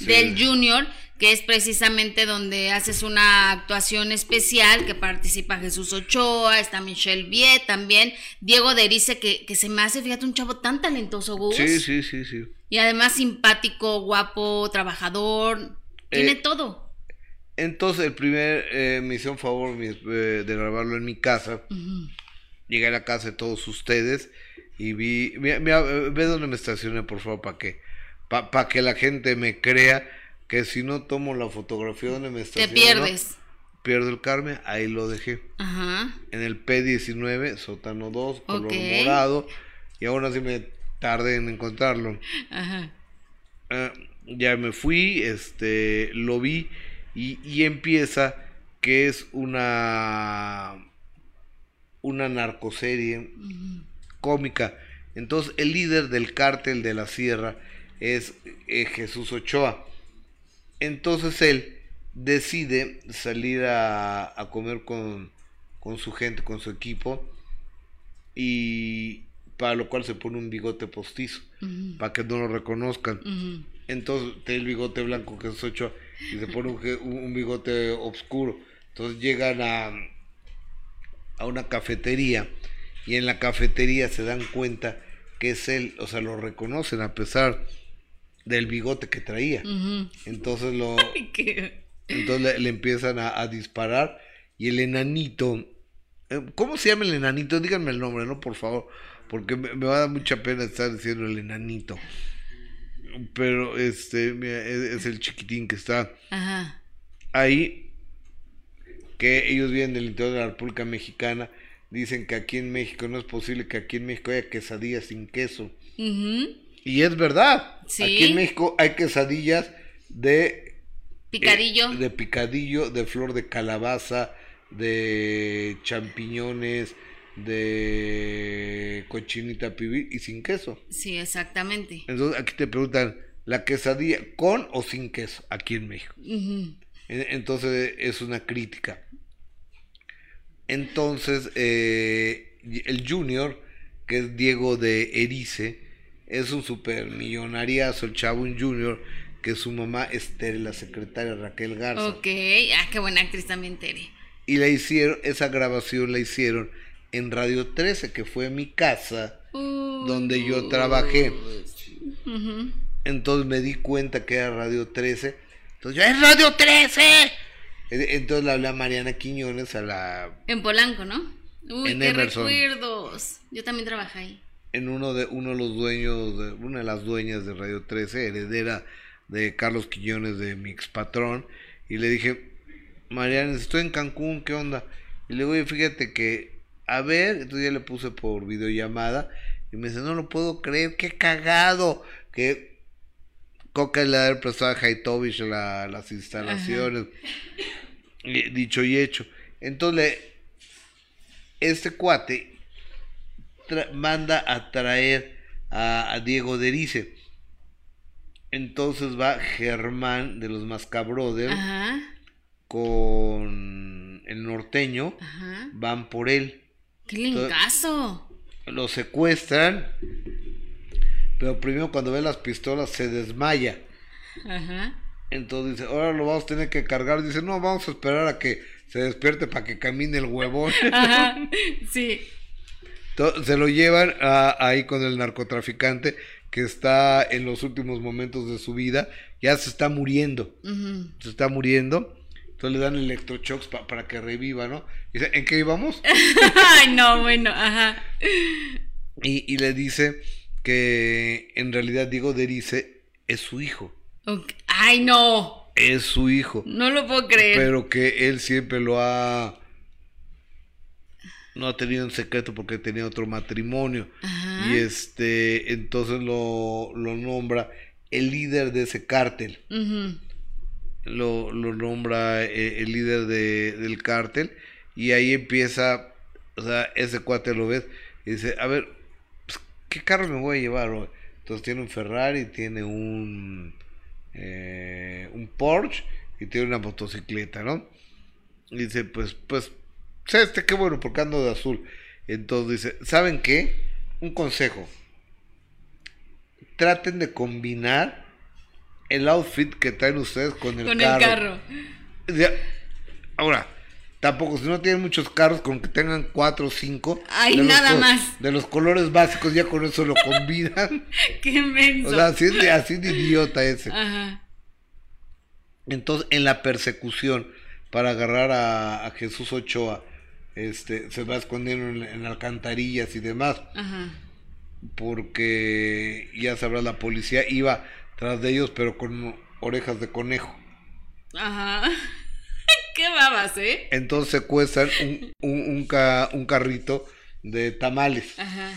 Speaker 2: Del Junior, que es precisamente donde haces una actuación especial, que participa Jesús Ochoa, está Michelle Viet también, Diego Derice, que, que se me hace, fíjate, un chavo tan talentoso, Gus.
Speaker 1: Sí, sí, sí, sí.
Speaker 2: Y además simpático, guapo, trabajador, tiene eh, todo.
Speaker 1: Entonces, el primer, eh, me favor eh, de grabarlo en mi casa. Llegué a la casa de todos ustedes y vi, ve dónde me estacioné, por favor, para que, para que la gente me crea que si no tomo la fotografía donde me estacioné.
Speaker 2: Te pierdes.
Speaker 1: pierdo el Carmen, ahí lo dejé. Ajá. En el P19, sótano 2, color morado. Y aún así me tardé en encontrarlo. Ajá. Ah, ya me fui, este, lo vi y, y empieza que es una una narcoserie cómica. Entonces el líder del cártel de la sierra es eh, Jesús Ochoa. Entonces él decide salir a, comer con, con, su gente, con su equipo, y para lo cual se pone un bigote postizo, para que no lo reconozcan. Entonces tiene el bigote blanco Jesús Ochoa y se pone un, bigote oscuro. Entonces llegan a, a una cafetería y en la cafetería se dan cuenta que es él, o sea, lo reconocen a pesar del bigote que traía. Entonces lo... Entonces le, empiezan a, disparar y el enanito... Eh, ¿Cómo se llama el enanito? Díganme el nombre, ¿no? Por favor. Porque me, va a dar mucha pena estar diciendo el enanito. Pero este es, el chiquitín que está ahí. Que ellos vienen del interior de la República Mexicana. Dicen que aquí en México no es posible que aquí en México haya quesadillas sin queso. Y es verdad. Aquí en México hay quesadillas de
Speaker 2: picadillo.
Speaker 1: Eh, de picadillo, de flor de calabaza, de champiñones, de cochinita pibil y sin queso.
Speaker 2: Sí, exactamente.
Speaker 1: Entonces aquí te preguntan, ¿la quesadilla con o sin queso aquí en México? Entonces es una crítica. Entonces, eh, el junior, que es Diego de Erice, es un super millonariazo, el chavo un junior, que su mamá es la secretaria Raquel Garza.
Speaker 2: Ok, ah, qué buena actriz también Tere.
Speaker 1: Y la hicieron, esa grabación la hicieron en Radio 13, que fue mi casa, donde yo trabajé. Entonces me di cuenta que era Radio 13. Entonces yo, ¡es Radio 13! Entonces le hablé a Mariana Quiñones a la...
Speaker 2: En Polanco, ¿no? Uy, qué recuerdos. Yo también trabajé ahí
Speaker 1: en uno de uno de los dueños de una de las dueñas de Radio 13, heredera de Carlos Quillones de mi ex patrón y le dije, Mariana, estoy en Cancún, ¿qué onda? Y le digo, fíjate que, a ver, entonces ya le puse por videollamada y me dice, no lo puedo creer, qué cagado, que Coca le ha prestado a Haitovich la, las instalaciones, dicho y hecho. Entonces, este cuate manda a traer a, Diego Derice. Entonces va Germán de los Mascabrothers con el norteño, van por él.
Speaker 2: ¡Qué lingazo!
Speaker 1: Lo secuestran, pero primero cuando ve las pistolas se desmaya. Entonces dice, ahora lo vamos a tener que cargar. Dice, no, vamos a esperar a que se despierte para que camine el huevón.
Speaker 2: Sí
Speaker 1: se lo llevan ahí con el narcotraficante que está en los últimos momentos de su vida, ya se está muriendo, se está muriendo. Entonces le dan electroshocks para que reviva, ¿no? dice, ¿en qué íbamos?
Speaker 2: Ay, no, bueno, ajá.
Speaker 1: Y, le dice que en realidad Diego Derice es su hijo.
Speaker 2: Ay, no.
Speaker 1: Es su hijo.
Speaker 2: No lo puedo creer.
Speaker 1: Pero que él siempre lo ha no ha tenido un secreto porque tenía otro matrimonio. Y este, entonces lo, lo, nombra el líder de ese cártel. Lo, lo, nombra eh, el, líder de, del cártel. Y ahí empieza, o sea, ese cuate lo ves y dice, a ver, pues, ¿qué carro me voy a llevar hoy? Entonces tiene un Ferrari, tiene un, eh, un Porsche y tiene una motocicleta, ¿no? Y dice, pues, pues este qué bueno, porque ando de azul. Entonces dice, ¿saben qué? Un consejo. Traten de combinar el outfit que traen ustedes con el carro. El carro. Ahora, tampoco, si no tienen muchos carros, con que tengan cuatro o cinco.
Speaker 2: Hay nada más.
Speaker 1: De los colores básicos, ya con eso lo combinan.
Speaker 2: Qué menso.
Speaker 1: O sea, así de, así de idiota ese. Ajá. Entonces, en la persecución para agarrar a Jesús Ochoa, este, se va escondiendo en, en alcantarillas y demás. Porque ya sabrás, la policía iba tras de ellos, pero con orejas de conejo.
Speaker 2: Ajá. Qué babas, ¿eh?
Speaker 1: Entonces secuestran un, un, un, carrito de tamales. Ajá.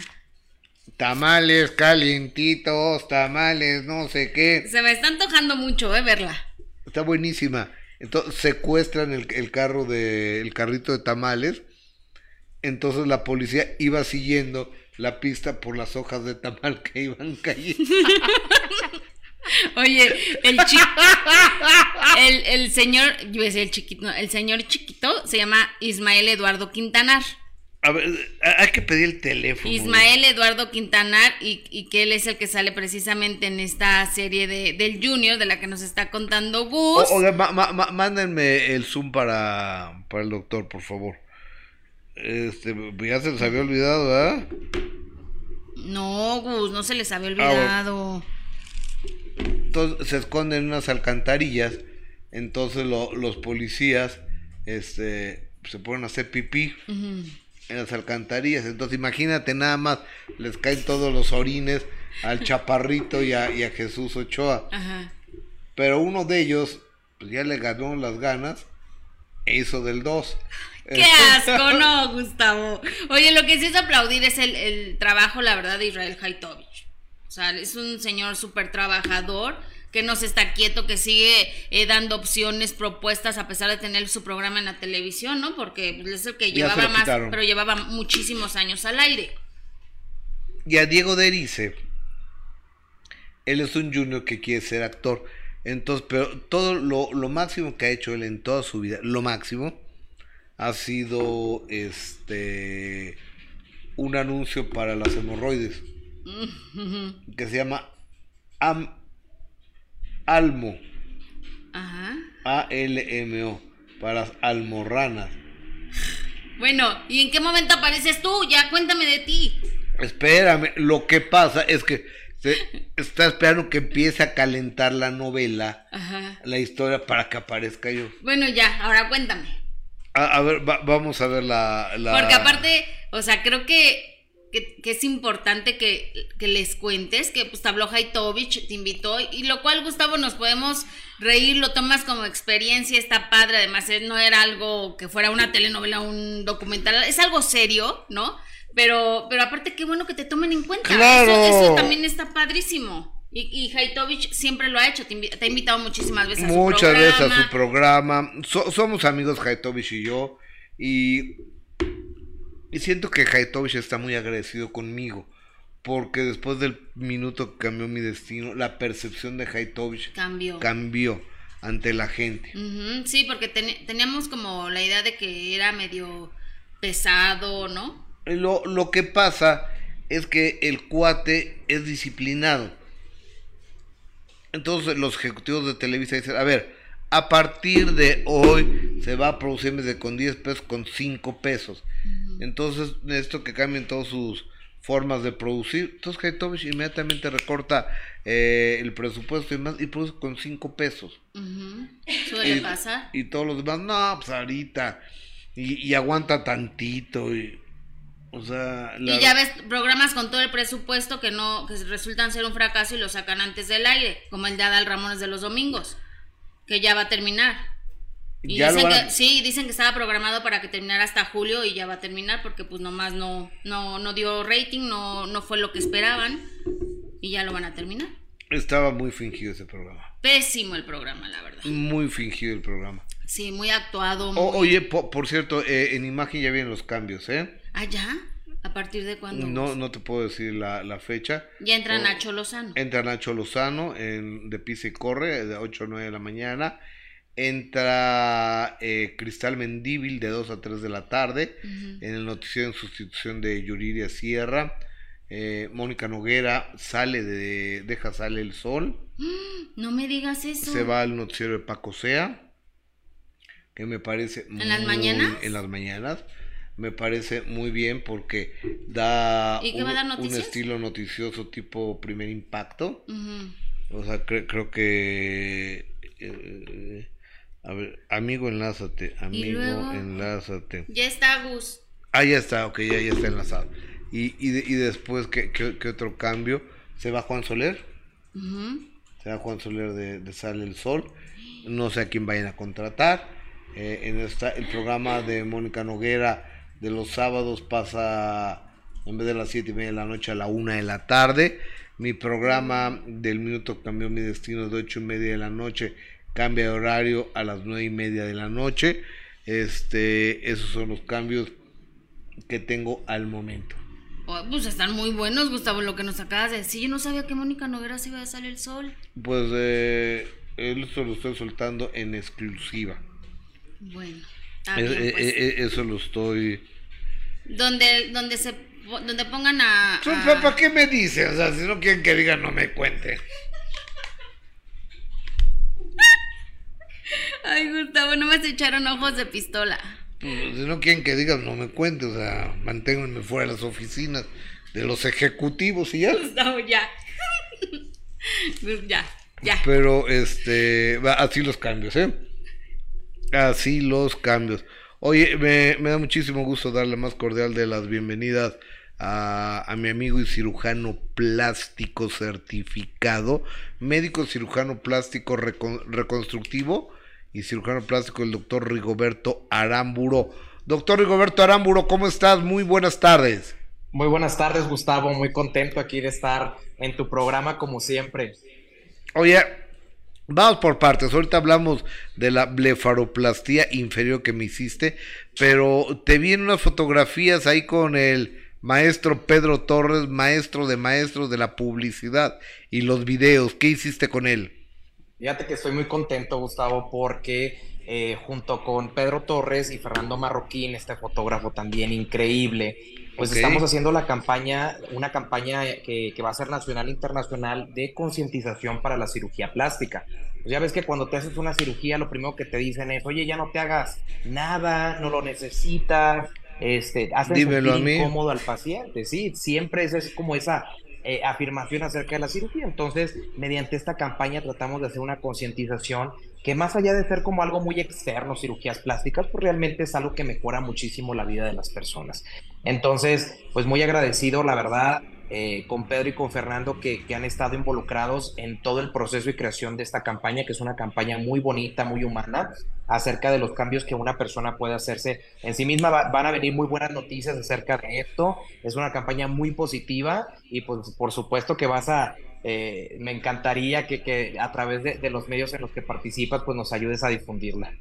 Speaker 1: Tamales calientitos, tamales, no sé qué.
Speaker 2: Se me está antojando mucho, ¿eh? Verla.
Speaker 1: Está buenísima. Entonces secuestran el, el carro de, el carrito de tamales. Entonces la policía iba siguiendo la pista por las hojas de tamal que iban cayendo.
Speaker 2: Oye, el chico, el, el señor, yo decía el chiquito, el señor chiquito se llama Ismael Eduardo Quintanar.
Speaker 1: A ver, hay que pedir el teléfono.
Speaker 2: Ismael Eduardo Quintanar y, y, que él es el que sale precisamente en esta serie de, del Junior de la que nos está contando Gus.
Speaker 1: Oiga, mándenme el Zoom para, para el doctor, por favor. Este, ya se les había olvidado, ¿verdad?
Speaker 2: No, Gus, no se les había ah, olvidado.
Speaker 1: Entonces se esconden en unas alcantarillas. Entonces los policías este, se ponen a hacer pipí en las alcantarillas. Entonces imagínate nada más, les caen todos los orines al chaparrito y a, y a Jesús Ochoa. Pero uno de ellos pues ya le ganó las ganas e hizo del 2.
Speaker 2: Qué asco, no, Gustavo. Oye, lo que sí es aplaudir es el, trabajo, la verdad, de Israel Haitovich. O sea, es un señor súper trabajador que no se está quieto, que sigue eh, dando opciones, propuestas, a pesar de tener su programa en la televisión, ¿no? Porque es el que llevaba más, pero llevaba muchísimos años al aire.
Speaker 1: Y a Diego Derice, él es un junior que quiere ser actor. Entonces, pero todo lo, lo máximo que ha hecho él en toda su vida, lo máximo, ha sido este un anuncio para las hemorroides que se llama Am, Almo. A-L-M-O. Para las almorranas.
Speaker 2: Bueno, ¿y en qué momento apareces tú? Ya cuéntame de ti.
Speaker 1: Espérame, lo que pasa es que se está esperando que empiece a calentar la novela, la historia para que aparezca yo.
Speaker 2: Bueno, ya, ahora cuéntame.
Speaker 1: A, ver, vamos a ver la,
Speaker 2: Porque aparte, o sea, creo que, que, es importante que, les cuentes que pues habló Haitovich, te invitó, y lo cual, Gustavo, nos podemos reír, lo tomas como experiencia, está padre, además eh, no era algo que fuera una telenovela, un documental, es algo serio, ¿no? Pero, pero aparte, qué bueno que te tomen en cuenta. eso también está padrísimo. Y, y Haitovich siempre lo ha hecho, te, ha invitado muchísimas veces a
Speaker 1: su programa. Muchas veces a su programa. somos amigos Haitovich y yo. Y, y siento que Haitovich está muy agradecido conmigo. Porque después del minuto que cambió mi destino, la percepción de Haitovich
Speaker 2: cambió.
Speaker 1: cambió ante la gente.
Speaker 2: sí, porque teníamos como la idea de que era medio pesado, ¿no?
Speaker 1: Lo, lo que pasa es que el cuate es disciplinado entonces los ejecutivos de Televisa dicen, a ver, a partir de hoy se va a producir en de con 10 pesos, con 5 pesos. Entonces necesito que cambien todas sus formas de producir. Entonces Haitovich inmediatamente recorta eh, el presupuesto y más y produce con 5 pesos.
Speaker 2: Suele y, pasar.
Speaker 1: Y todos los demás, no, pues ahorita. Y, y aguanta tantito. Y, o sea,
Speaker 2: Y ya ves programas con todo el presupuesto que no que resultan ser un fracaso y lo sacan antes del aire, como el de Adal Ramones de los domingos, que ya va a terminar. Y dicen que, sí, dicen que estaba programado para que terminara hasta julio y ya va a terminar porque pues nomás no no no dio rating, no no fue lo que esperaban y ya lo van a terminar.
Speaker 1: Estaba muy fingido ese programa.
Speaker 2: Pésimo el programa, la verdad.
Speaker 1: Muy fingido el programa.
Speaker 2: Sí, muy actuado.
Speaker 1: oye, por, cierto, eh, en imagen ya vienen los cambios, ¿eh?
Speaker 2: ¿Ah, ya? ¿A partir de cuándo?
Speaker 1: No, no te puedo decir la, fecha.
Speaker 2: Ya entra Nacho Lozano.
Speaker 1: Entra Nacho Lozano en, de Pisa y Corre de 8 a 9 de la mañana. Entra eh, Cristal Mendíbil de 2 a 3 de la tarde en el noticiero en sustitución de Yuriria Sierra. Eh, Mónica Noguera sale de Deja Sale el Sol.
Speaker 2: No me digas eso.
Speaker 1: Se va al noticiero de Paco Sea. Que me parece.
Speaker 2: ¿En las mañanas?
Speaker 1: En las mañanas me parece muy bien porque da, un, estilo noticioso tipo primer impacto. O sea, creo que... Eh, a ver, amigo, enlázate. Amigo, enlázate.
Speaker 2: Ya está Gus.
Speaker 1: Ah, ya está, ok, ya, ya está enlazado. Y, y, y después, ¿qué, ¿qué, otro cambio? Se va Juan Soler. Se va Juan Soler de, de Sale el Sol. No sé a quién vayan a contratar. Eh, en esta, el programa de Mónica Noguera de los sábados pasa en vez de las 7 y media de la noche a la 1 de la tarde. Mi programa del minuto cambió mi destino de 8 y media de la noche cambia de horario a las nueve y media de la noche. Este, esos son los cambios que tengo al momento.
Speaker 2: Oh, pues están muy buenos, Gustavo, lo que nos acabas de decir. Yo no sabía que Mónica Noguera se iba a salir el sol.
Speaker 1: Pues eh, se lo estoy soltando en exclusiva.
Speaker 2: Bueno,
Speaker 1: eh, pues. eh, eso lo estoy.
Speaker 2: Donde, donde se donde pongan a,
Speaker 1: ¿Para qué me dicen? O sea, si no quieren que digan, no me cuente.
Speaker 2: Ay, Gustavo, no me echaron ojos de pistola.
Speaker 1: Pues, si no quieren que digan, no me cuente. O sea, manténganme fuera de las oficinas de los ejecutivos y ya.
Speaker 2: Gustavo, ya. ya, ya.
Speaker 1: Pero, este, así los cambios, ¿eh? Así los cambios. Oye, me, me da muchísimo gusto darle más cordial de las bienvenidas a, mi amigo y cirujano plástico certificado, médico cirujano plástico reconstructivo y cirujano plástico el doctor Rigoberto Aramburo. Doctor Rigoberto Aramburo, ¿cómo estás? Muy buenas tardes.
Speaker 8: Muy buenas tardes, Gustavo. Muy contento aquí de estar en tu programa como siempre.
Speaker 1: Oye, vamos por partes. Ahorita hablamos de la blefaroplastía inferior que me hiciste, pero te vi en unas fotografías ahí con el maestro Pedro Torres, maestro de maestros de la publicidad y los videos. ¿Qué hiciste con él?
Speaker 8: Fíjate que estoy muy contento, Gustavo, porque eh, junto con Pedro Torres y Fernando Marroquín, este fotógrafo también increíble, pues estamos haciendo la campaña, una campaña que, va a ser nacional e internacional de concientización para la cirugía plástica. Pues ya ves que cuando te haces una cirugía, lo primero que te dicen es, oye, ya no te hagas nada, no lo necesitas, este, hace sentir incómodo al paciente, sí, siempre es, es como esa eh, afirmación acerca de la cirugía. Entonces, mediante esta campaña tratamos de hacer una concientización que más allá de ser como algo muy externo, cirugías plásticas, pues realmente es algo que mejora muchísimo la vida de las personas. Entonces, pues muy agradecido, la verdad, eh, con Pedro y con Fernando que, han estado involucrados en todo el proceso y creación de esta campaña, que es una campaña muy bonita, muy humana, acerca de los cambios que una persona puede hacerse en sí misma. van a venir muy buenas noticias acerca de esto. Es una campaña muy positiva y pues por supuesto que vas a... Eh, me encantaría que, a través de, los medios en los que participas pues nos ayudes a difundirla.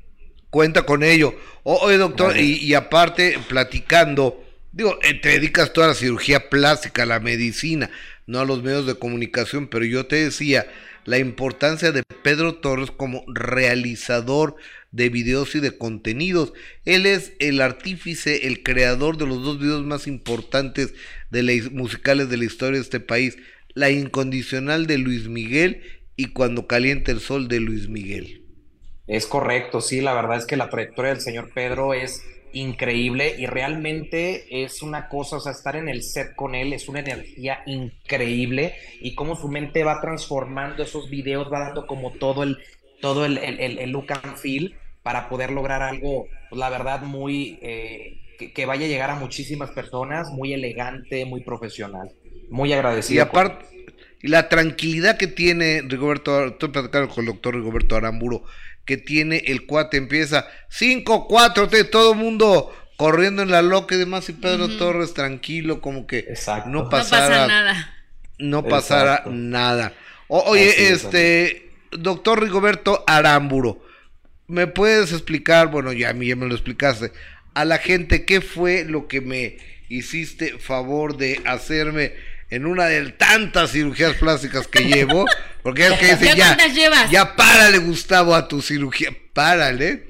Speaker 1: Cuenta con ello. Oye, doctor, y aparte, platicando, Digo, eh, te dedicas toda la cirugía plástica, la medicina, no a los medios de comunicación, pero yo te decía la importancia de Pedro Torres como realizador de videos y de contenidos. Él es el artífice, el creador de los dos videos más importantes de la, musicales de la historia de este país, La incondicional de Luis Miguel y Cuando calienta el sol de Luis Miguel.
Speaker 8: Es correcto, sí, la verdad es que la trayectoria del señor Pedro es increíble y realmente es una cosa, o sea, estar en el set con él es una energía increíble y cómo su mente va transformando esos videos, va dando como todo el, todo el, el, look and feel para poder lograr algo, pues, la verdad, muy, eh, que, vaya a llegar a muchísimas personas, muy elegante, muy profesional, muy agradecido.
Speaker 1: Y aparte, la tranquilidad que tiene Rigoberto, estoy platicando con el doctor Rigoberto Aramburo, que tiene el cuate. Empieza 5, 4, todo el mundo corriendo en la loca y demás. Y Pedro Torres tranquilo, como que no pasara nada. No pasara nada. oye, este, doctor Rigoberto Aramburo, ¿me puedes explicar? Bueno, ya a mí ya me lo explicaste. A la gente, ¿qué fue lo que me hiciste favor de hacerme en una de tantas cirugías plásticas que llevo? Porque es que dice, ya, ya párale, Gustavo, a tu cirugía, párale.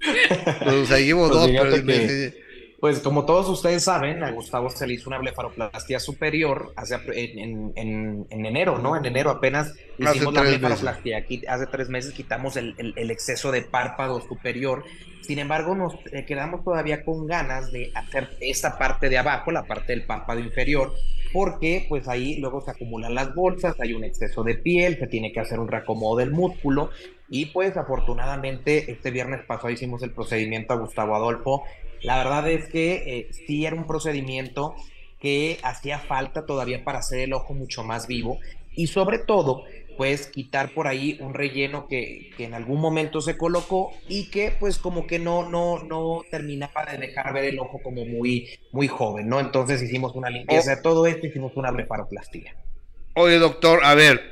Speaker 1: Pues, o sea, llevo pues dos, pero
Speaker 8: Pues como todos ustedes saben, a Gustavo se le hizo una blefaroplastia superior hace, en, en, en, enero, ¿no? En enero apenas hicimos la blefaroplastia. Aquí, hace tres meses quitamos el, el, exceso de párpado superior. Sin embargo, nos eh, quedamos todavía con ganas de hacer esta parte de abajo, la parte del párpado inferior, porque pues ahí luego se acumulan las bolsas, hay un exceso de piel, se tiene que hacer un reacomodo del músculo y pues afortunadamente este viernes pasado hicimos el procedimiento a Gustavo Adolfo. La verdad es que eh, sí era un procedimiento que hacía falta todavía para hacer el ojo mucho más vivo y sobre todo pues quitar por ahí un relleno que, que, en algún momento se colocó y que pues como que no, no, no terminaba de dejar ver el ojo como muy, muy joven, ¿no? Entonces hicimos una limpieza de todo esto, hicimos una blefaroplastia.
Speaker 1: Oye, doctor, a ver,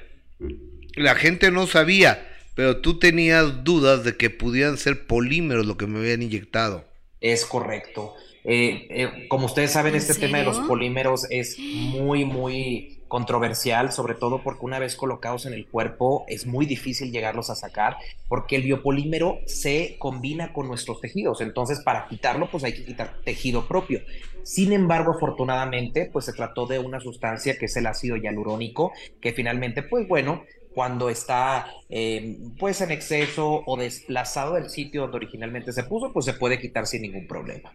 Speaker 1: la gente no sabía, pero tú tenías dudas de que pudieran ser polímeros lo que me habían inyectado.
Speaker 8: Es correcto. Eh, eh, como ustedes saben, este tema de los polímeros es muy, muy controversial, sobre todo porque una vez colocados en el cuerpo es muy difícil llegarlos a sacar, porque el biopolímero se combina con nuestros tejidos, entonces para quitarlo pues hay que quitar tejido propio. Sin embargo, afortunadamente, pues se trató de una sustancia que es el ácido hialurónico, que finalmente, pues bueno, cuando está eh, pues en exceso o desplazado del sitio donde originalmente se puso, pues se puede quitar sin ningún problema.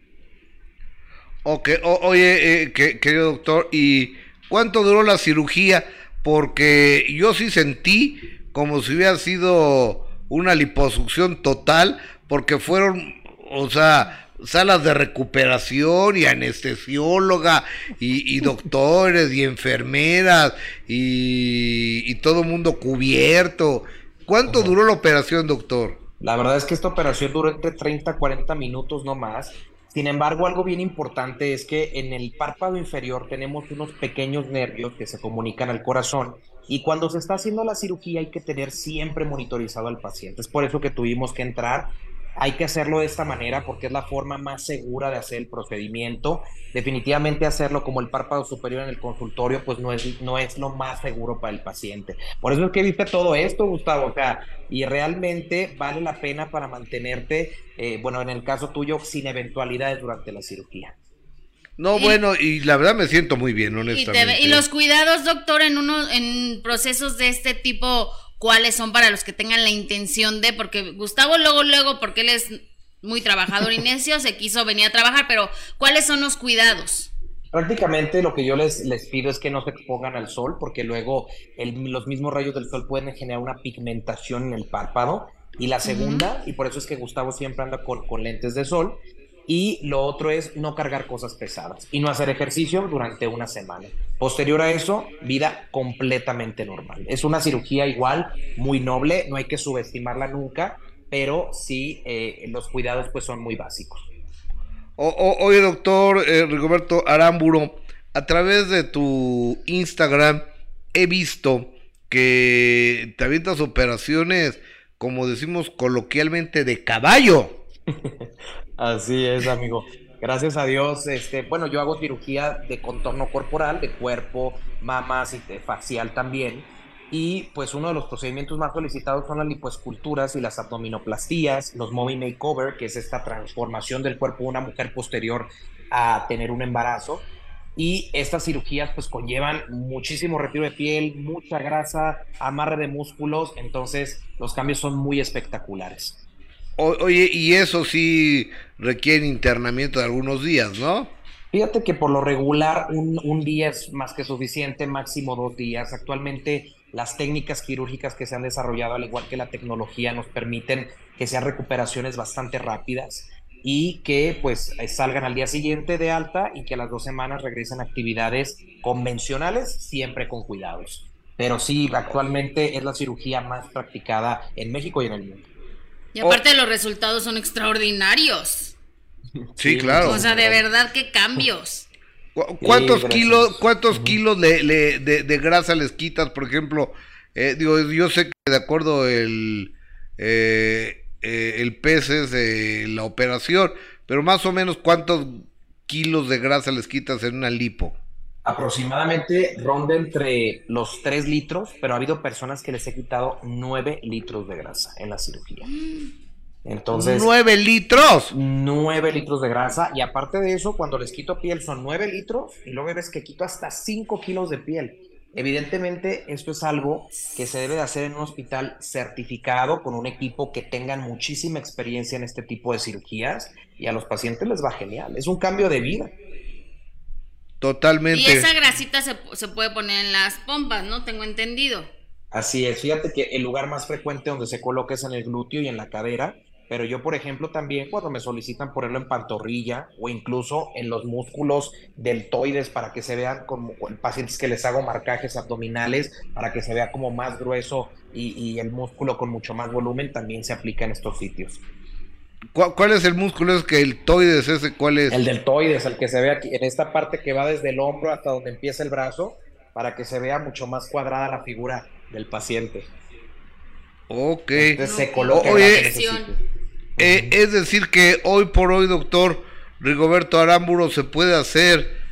Speaker 1: Ok, oye, eh, querido doctor, ¿y cuánto duró la cirugía? Porque yo sí sentí como si hubiera sido una liposucción total, porque fueron, o sea, salas de recuperación y anestesióloga y, doctores y enfermeras y, y todo mundo cubierto. ¿Cuánto duró la operación, doctor?
Speaker 8: La verdad es que esta operación duró entre 30 a 40 minutos no más. Sin embargo, algo bien importante es que en el párpado inferior tenemos unos pequeños nervios que se comunican al corazón y cuando se está haciendo la cirugía hay que tener siempre monitorizado al paciente. Es por eso que tuvimos que entrar hay que hacerlo de esta manera porque es la forma más segura de hacer el procedimiento. Definitivamente hacerlo como el párpado superior en el consultorio, pues no es, no es lo más seguro para el paciente. Por eso es que viste todo esto, Gustavo, o y realmente vale la pena para mantenerte, eh, bueno, en el caso tuyo, sin eventualidades durante la cirugía.
Speaker 1: No, bueno, y la verdad me siento muy bien, honestamente.
Speaker 2: Y, y los cuidados, doctor, en uno, en procesos de este tipo cuáles son para los que tengan la intención de, porque Gustavo luego, luego, porque él es muy trabajador y necio, se quiso venir a trabajar, pero ¿cuáles son los cuidados?
Speaker 8: Prácticamente lo que yo les, les pido es que no se expongan al sol, porque luego los mismos rayos del sol pueden generar una pigmentación en el párpado. Y la segunda, y por eso es que Gustavo siempre anda con, con lentes de sol, y lo otro es no cargar cosas pesadas y no hacer ejercicio durante una semana. Posterior a eso, vida completamente normal. Es una cirugía igual, muy noble, no hay que subestimarla nunca, pero sí eh, los cuidados pues son muy básicos.
Speaker 1: oye, doctor eh, Rigoberto Aramburo, a través de tu Instagram he visto que te avientas operaciones, como decimos coloquialmente, de caballo.
Speaker 8: Así es, amigo. Gracias a Dios, este, bueno, yo hago cirugía de contorno corporal, de cuerpo, mamas y de facial también. Y pues uno de los procedimientos más solicitados son las lipoesculturas y las abdominoplastías, los mommy makeover, que es esta transformación del cuerpo de una mujer posterior a tener un embarazo. Y estas cirugías pues conllevan muchísimo retiro de piel, mucha grasa, amarre de músculos, entonces los cambios son muy espectaculares
Speaker 1: oye, y eso sí requiere internamiento de algunos días, ¿no?
Speaker 8: Fíjate que por lo regular un, día es más que suficiente, máximo dos días. Actualmente las técnicas quirúrgicas que se han desarrollado, al igual que la tecnología, nos permiten que sean recuperaciones bastante rápidas y que pues salgan al día siguiente de alta y que a las dos semanas regresen a actividades convencionales, siempre con cuidados. Pero sí, actualmente es la cirugía más practicada en México y en el mundo.
Speaker 2: Y aparte los resultados son extraordinarios.
Speaker 1: Sí, claro.
Speaker 2: O sea, de verdad, qué cambios.
Speaker 1: ¿Cuántos kilos, cuántos kilos de, grasa les quitas, por ejemplo? Eh, digo, yo sé que de acuerdo el, eh, eh, el peso de la operación, pero más o menos cuántos kilos de grasa les quitas en una lipo
Speaker 8: aproximadamente ronda entre los 3 litros, pero ha habido personas que les he quitado 9 litros de grasa en la cirugía. Entonces.
Speaker 1: ¡9 litros!
Speaker 8: 9 litros de grasa. Y aparte de eso, cuando les quito piel son 9 litros y luego ves que quito hasta 5 kilos de piel. Evidentemente, esto es algo que se debe de hacer en un hospital certificado con un equipo que tengan muchísima experiencia en este tipo de cirugías y a los pacientes les va genial. Es un cambio de vida.
Speaker 1: Totalmente. Y
Speaker 2: esa grasita se, se, puede poner en las pompas, ¿no? Tengo entendido.
Speaker 8: Así es, fíjate que el lugar más frecuente donde se coloca es en el glúteo y en la cadera, pero yo, por ejemplo, también cuando me solicitan ponerlo en pantorrilla o incluso en los músculos deltoides para que se vean como pacientes que les hago marcajes abdominales para que se vea como más grueso y, y el músculo con mucho más volumen, también se aplica en estos sitios.
Speaker 1: ¿Cuál, es el músculo? ¿Es que el deltoides ese? ¿Cuál es?
Speaker 8: El deltoides, el que se ve aquí, en esta parte que va desde el hombro hasta donde empieza el brazo, para que se vea mucho más cuadrada la figura del paciente.
Speaker 1: Ok. se coloca Oye, eh, es decir que hoy por hoy, doctor Rigoberto Aramburo, se puede hacer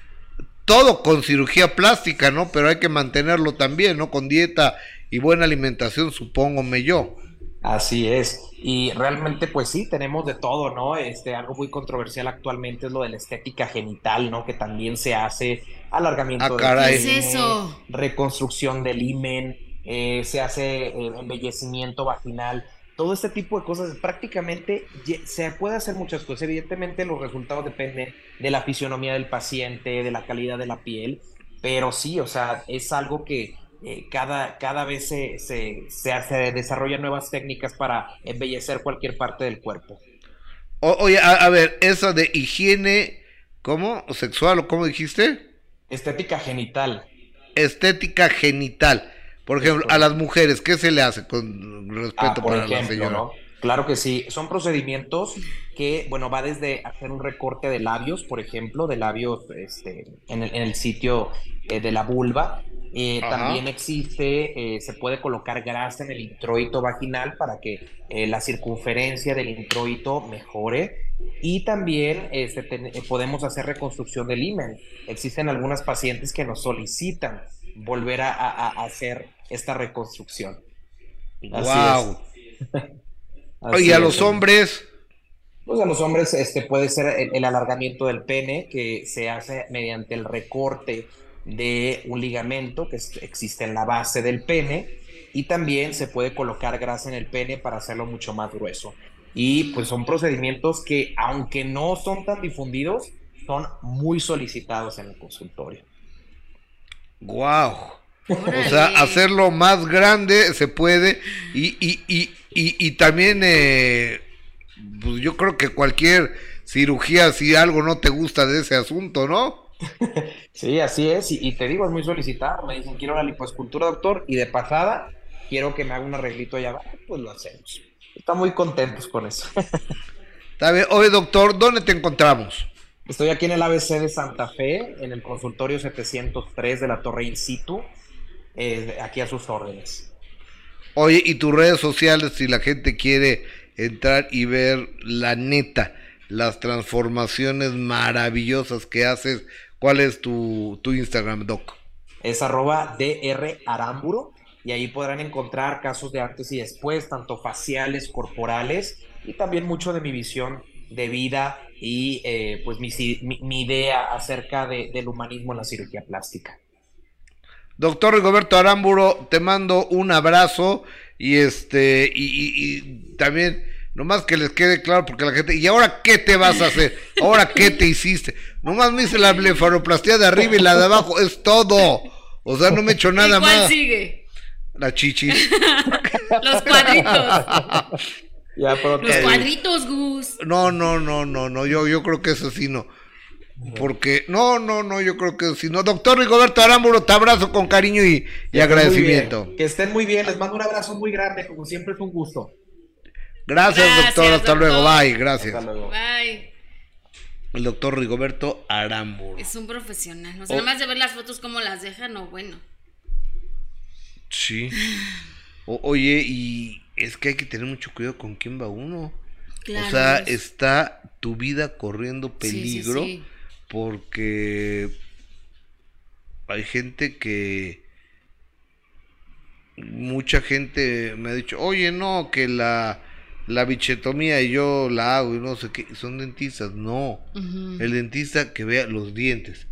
Speaker 1: todo con cirugía plástica, ¿no? Pero hay que mantenerlo también, ¿no? Con dieta y buena alimentación, supongo me yo.
Speaker 8: Así es. Y realmente, pues sí, tenemos de todo, ¿no? Este, algo muy controversial actualmente es lo de la estética genital, ¿no? Que también se hace alargamiento
Speaker 1: ah,
Speaker 8: de
Speaker 1: ¿Qué es
Speaker 2: eso?
Speaker 8: reconstrucción del himen, eh, se hace eh, embellecimiento vaginal todo este tipo de cosas, prácticamente se puede hacer muchas cosas. Evidentemente los resultados dependen de la fisionomía del paciente, de la calidad de la piel, pero sí, o sea, es algo que eh, cada, cada vez se, se, se, desarrollan nuevas técnicas para embellecer cualquier parte del cuerpo.
Speaker 1: oye, a, ver, esa de higiene, ¿cómo? ¿Sexual o cómo dijiste?
Speaker 8: Estética genital.
Speaker 1: Estética genital. Por ejemplo, a las mujeres, ¿qué se le hace con respeto
Speaker 8: ah, para la señora? Claro que sí, son procedimientos que, bueno, va desde hacer un recorte de labios, por ejemplo, de labios este, en, el, sitio eh, de la vulva. Eh, también existe, eh, se puede colocar grasa en el introito vaginal para que la circunferencia del introito mejore. Y también este, podemos hacer reconstrucción del himen. Existen algunas pacientes que nos solicitan volver a hacer esta reconstrucción.
Speaker 1: wow. ¿Y a los hombres?
Speaker 8: Pues a los hombres este, puede ser el, alargamiento del pene que se hace mediante el recorte de un ligamento que existe en la base del pene y también se puede colocar grasa en el pene para hacerlo mucho más grueso. Y pues son procedimientos que aunque no son tan difundidos, son muy solicitados en el consultorio.
Speaker 1: Wow. O sea, hacerlo más grande se puede y, y, y, y, también eh, pues yo creo que cualquier cirugía, si algo no te gusta de ese asunto, ¿no?
Speaker 8: Sí, así es, y, te digo, es muy solicitado, me dicen, quiero la lipoescultura, doctor, y de pasada, quiero que me haga un arreglito allá abajo, pues lo hacemos. Están muy contentos con eso.
Speaker 1: Está bien. Oye, doctor, ¿dónde te encontramos?
Speaker 8: Estoy aquí en el ABC de Santa Fe, en el consultorio 703 de la Torre In Situ. Eh, aquí a sus órdenes.
Speaker 1: Oye, y tus redes sociales, si la gente quiere entrar y ver la neta, las transformaciones maravillosas que haces, ¿cuál es tu, tu Instagram, Doc?
Speaker 8: Es arroba DR Aramburo y ahí podrán encontrar casos de antes y después, tanto faciales, corporales y también mucho de mi visión de vida y eh, pues mi, mi, idea acerca del humanismo en la cirugía plástica.
Speaker 1: Doctor Rigoberto Aramburo, te mando un abrazo y este, y, también, nomás que les quede claro, porque la gente, ¿y ahora qué te vas a hacer? ¿Ahora qué te hiciste? Nomás me hice la blefaroplastia de arriba y la de abajo, es todo. O sea, no me he hecho nada ¿Y cuál más.
Speaker 2: sigue?
Speaker 1: La chichi.
Speaker 2: Los cuadritos. Los cuadritos, Gus.
Speaker 1: No, no, no, no, no, yo, yo creo que eso sí no. Porque, no, no, no, yo creo que si no. Doctor Rigoberto Aramburo, te abrazo con cariño y, agradecimiento.
Speaker 8: Que estén muy bien, les mando un abrazo muy grande, como siempre es un gusto.
Speaker 1: Gracias, doctor, hasta luego, bye, gracias. Hasta
Speaker 2: luego. Bye.
Speaker 1: El doctor Rigoberto Aramburo.
Speaker 2: Es un profesional, no sea, oh. de ver las fotos como las dejan, no, bueno.
Speaker 1: Sí. oye, y es que hay que tener mucho cuidado con quién va uno. Claro, o sea, está tu vida corriendo peligro. sí, sí porque hay gente que mucha gente me ha dicho, oye, no, que la la bichetomía y yo la hago y no sé qué, son dentistas, no. El dentista que vea los dientes.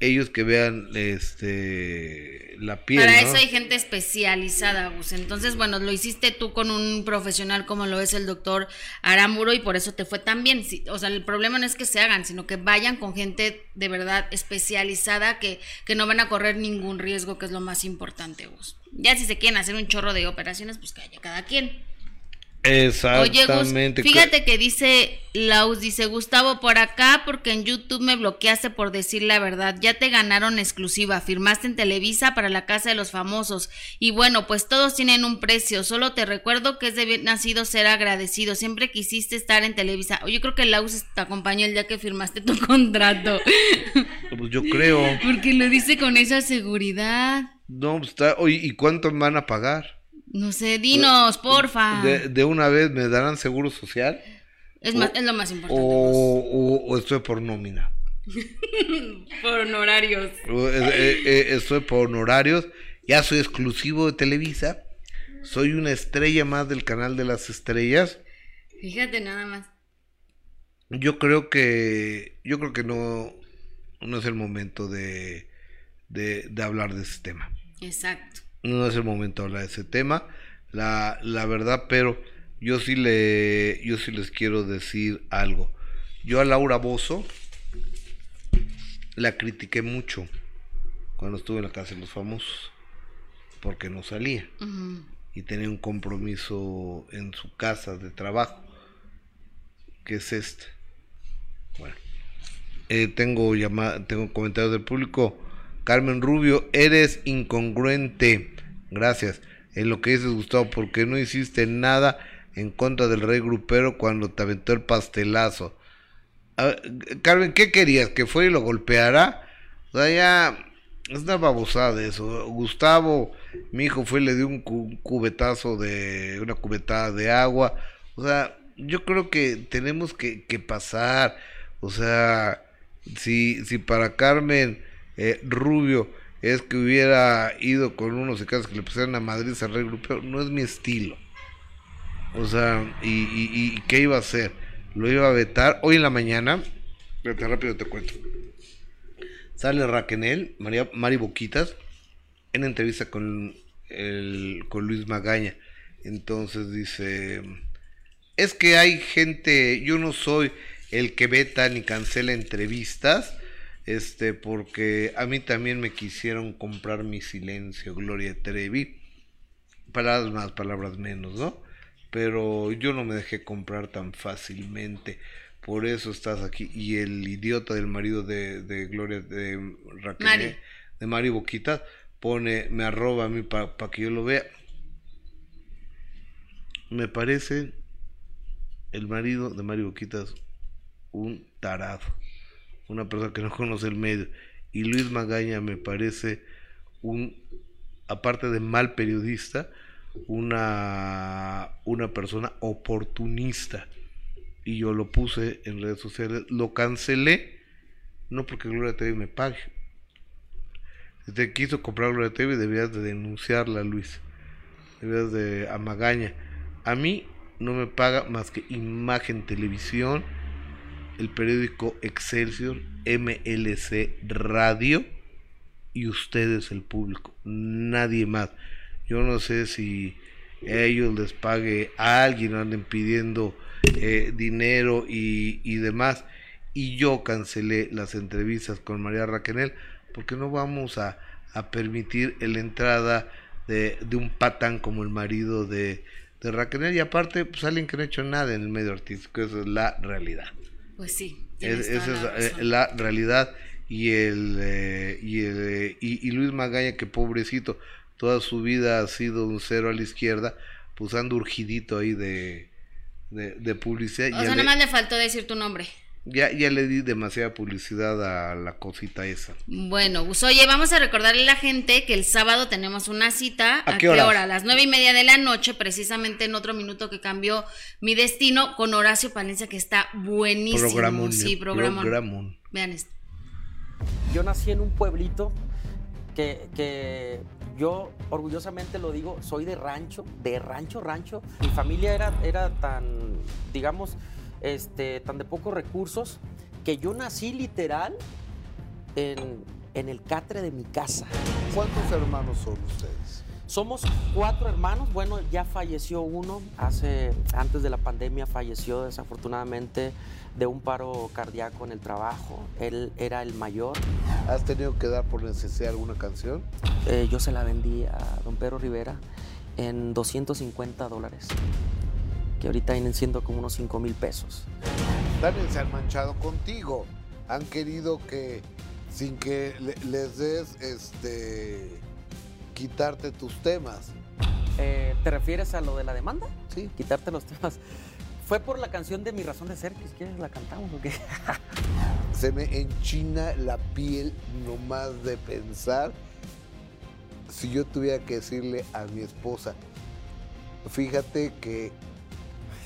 Speaker 1: Ellos que vean este la piel.
Speaker 2: Para eso hay gente especializada, Gus. Entonces, bueno, lo hiciste tú con un profesional como lo es el doctor Aramuro y por eso te fue tan bien. O sea, el problema no es que se hagan, sino que vayan con gente de verdad especializada que, que no van a correr ningún riesgo, que es lo más importante, Gus. Ya si se quieren hacer un chorro de operaciones, pues que haya cada quien.
Speaker 1: Exactamente.
Speaker 2: Oye, fíjate que dice Laus, dice Gustavo, por acá porque en YouTube me bloqueaste por decir la verdad. Ya te ganaron exclusiva, firmaste en Televisa para la Casa de los Famosos. Y bueno, pues todos tienen un precio. Solo te recuerdo que es de bien nacido ser agradecido. Siempre quisiste estar en Televisa. Yo creo que Laus te acompañó el día que firmaste tu contrato.
Speaker 1: Pues yo creo.
Speaker 2: porque lo dice con esa seguridad.
Speaker 1: No, pues está. Oye, ¿y cuánto van a pagar?
Speaker 2: No sé, dinos, porfa.
Speaker 1: De, una vez me darán seguro social.
Speaker 2: Es, más, es lo más importante.
Speaker 1: O, estoy por nómina.
Speaker 2: por honorarios.
Speaker 1: Eh, eh, estoy por honorarios. Ya soy exclusivo de Televisa. Soy una estrella más del canal de las estrellas.
Speaker 2: Fíjate nada más.
Speaker 1: Yo creo que. Yo creo que no. No es el momento de. De, de hablar de ese tema.
Speaker 2: Exacto
Speaker 1: no es el momento de hablar de ese tema, la, la verdad, pero yo sí, le, yo sí les quiero decir algo. Yo a Laura Bozo la critiqué mucho cuando estuve en la casa de los famosos, porque no salía y tenía un compromiso en su casa de trabajo, que es este. Bueno, eh, tengo, llamada, tengo comentarios del público. Carmen Rubio, eres incongruente. Gracias. En lo que dices, Gustavo, porque no hiciste nada en contra del rey grupero cuando te aventó el pastelazo. Carmen, ¿qué querías? ¿Que fuera y lo golpeara? O sea, ya es una babosada eso. Gustavo, mi hijo fue y le dio un cubetazo de, una cubetada de agua. O sea, yo creo que tenemos que, que pasar. O sea, si, si para Carmen eh, Rubio es que hubiera ido con unos casos que le pusieran a Madrid Rey Grupero, no es mi estilo. O sea, y, qué iba a hacer? Lo iba a vetar hoy en la mañana. Espérate, rápido te cuento. Sale Raquenel, María, Mari Boquitas, en entrevista con, con Luis Magaña. Entonces dice, es que hay gente, yo no soy el que veta ni cancela entrevistas, este, porque a mí también me quisieron comprar mi silencio, Gloria Trevi, palabras más, palabras menos, ¿no? Pero yo no me dejé comprar tan fácilmente, por eso estás aquí, y el idiota del marido de, Gloria, de Raquel, de Mari Boquita, pone, me arroba a mí para que yo lo vea. Me parece el marido de Mari Boquitas un tarado una persona que no conoce el medio. Y Luis Magaña me parece un, aparte de mal periodista, una, una persona oportunista. Y yo lo puse en redes sociales, lo cancelé, no porque Gloria TV me pague. Si te quiso comprar Gloria TV, debías de denunciarla, Luis. Debías de a Magaña. A mí no me paga más que Imagen Televisión el periódico Excelsior, MLC Radio y ustedes el público, nadie más. Yo no sé si ellos les pague a alguien, anden pidiendo eh, dinero y, y, demás. Y yo cancelé las entrevistas con María Raquenel porque no vamos a, a permitir la entrada de, de, un patán como el marido de, de Raquenel y aparte pues alguien que no ha hecho nada en el medio artístico, esa es la realidad.
Speaker 2: Pues sí.
Speaker 1: esa es la, eh, realidad. Y el, eh, y, el eh, y, Luis Magaña, que pobrecito, toda su vida ha sido un cero a la izquierda, pues anda urgidito ahí de, de, publicidad.
Speaker 2: O sea, nada más le faltó decir tu nombre.
Speaker 1: Ya, ya le di demasiada publicidad a la cosita esa.
Speaker 2: Bueno, pues oye, vamos a recordarle a la gente que el sábado tenemos una cita. ¿A, qué, hora? A las nueve y media de la noche, precisamente en otro minuto que cambió mi destino, con Horacio Palencia, que está buenísimo. Programón. Sí, programón. Vean esto.
Speaker 9: Yo nací en un pueblito que, que yo orgullosamente lo digo, soy de rancho, de rancho, rancho. Mi familia era, era tan, digamos, este, tan de pocos recursos, que yo nací literal en, el catre de mi casa.
Speaker 1: ¿Cuántos hermanos son ustedes?
Speaker 9: Somos cuatro hermanos. Bueno, ya falleció uno. Hace, antes de la pandemia falleció desafortunadamente de un paro cardíaco en el trabajo. Él era el mayor.
Speaker 1: ¿Has tenido que dar por necesidad alguna canción?
Speaker 9: Eh, yo se la vendí a don Pedro Rivera en 250 dólares que ahorita vienen siendo como unos 5 mil pesos.
Speaker 1: También se han manchado contigo. Han querido que, sin que les des, este, quitarte tus temas.
Speaker 9: Eh, ¿Te refieres a lo de la demanda?
Speaker 1: Sí.
Speaker 9: Quitarte los temas. Fue por la canción de Mi Razón de Ser, que quieres la cantamos o qué?
Speaker 1: Se me enchina la piel nomás de pensar si yo tuviera que decirle a mi esposa, Fíjate que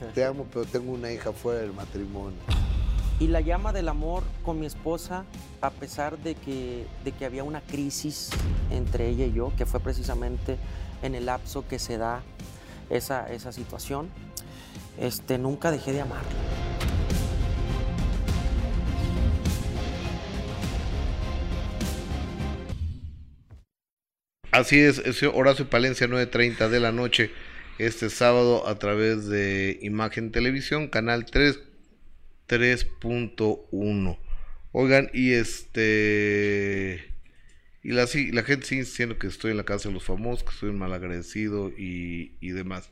Speaker 1: te amo, pero tengo una hija fuera del matrimonio.
Speaker 9: Y la llama del amor con mi esposa, a pesar de que, de que había una crisis entre ella y yo, que fue precisamente en el lapso que se da esa, esa situación, este, nunca dejé de amarla.
Speaker 1: Así es, es Horacio Palencia, 9.30 de la noche, este sábado a través de Imagen Televisión, canal 3, 3.1. Oigan, y este... Y la, gente sigue diciendo que estoy en la casa de los famosos, que un malagradecido y, y demás.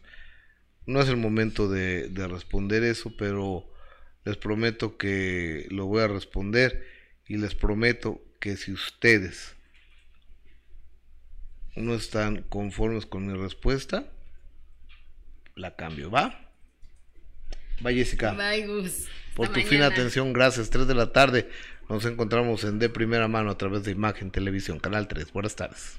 Speaker 1: No es el momento de responder eso, pero les prometo que lo voy a responder y les prometo que si ustedes no están conformes con mi respuesta, la cambio, ¿va? Va Jessica.
Speaker 2: Bye Gus.
Speaker 1: Por tu fina atención, gracias. 3 de la tarde nos encontramos en De Primera Mano a través de Imagen Televisión, Canal 3. Buenas tardes.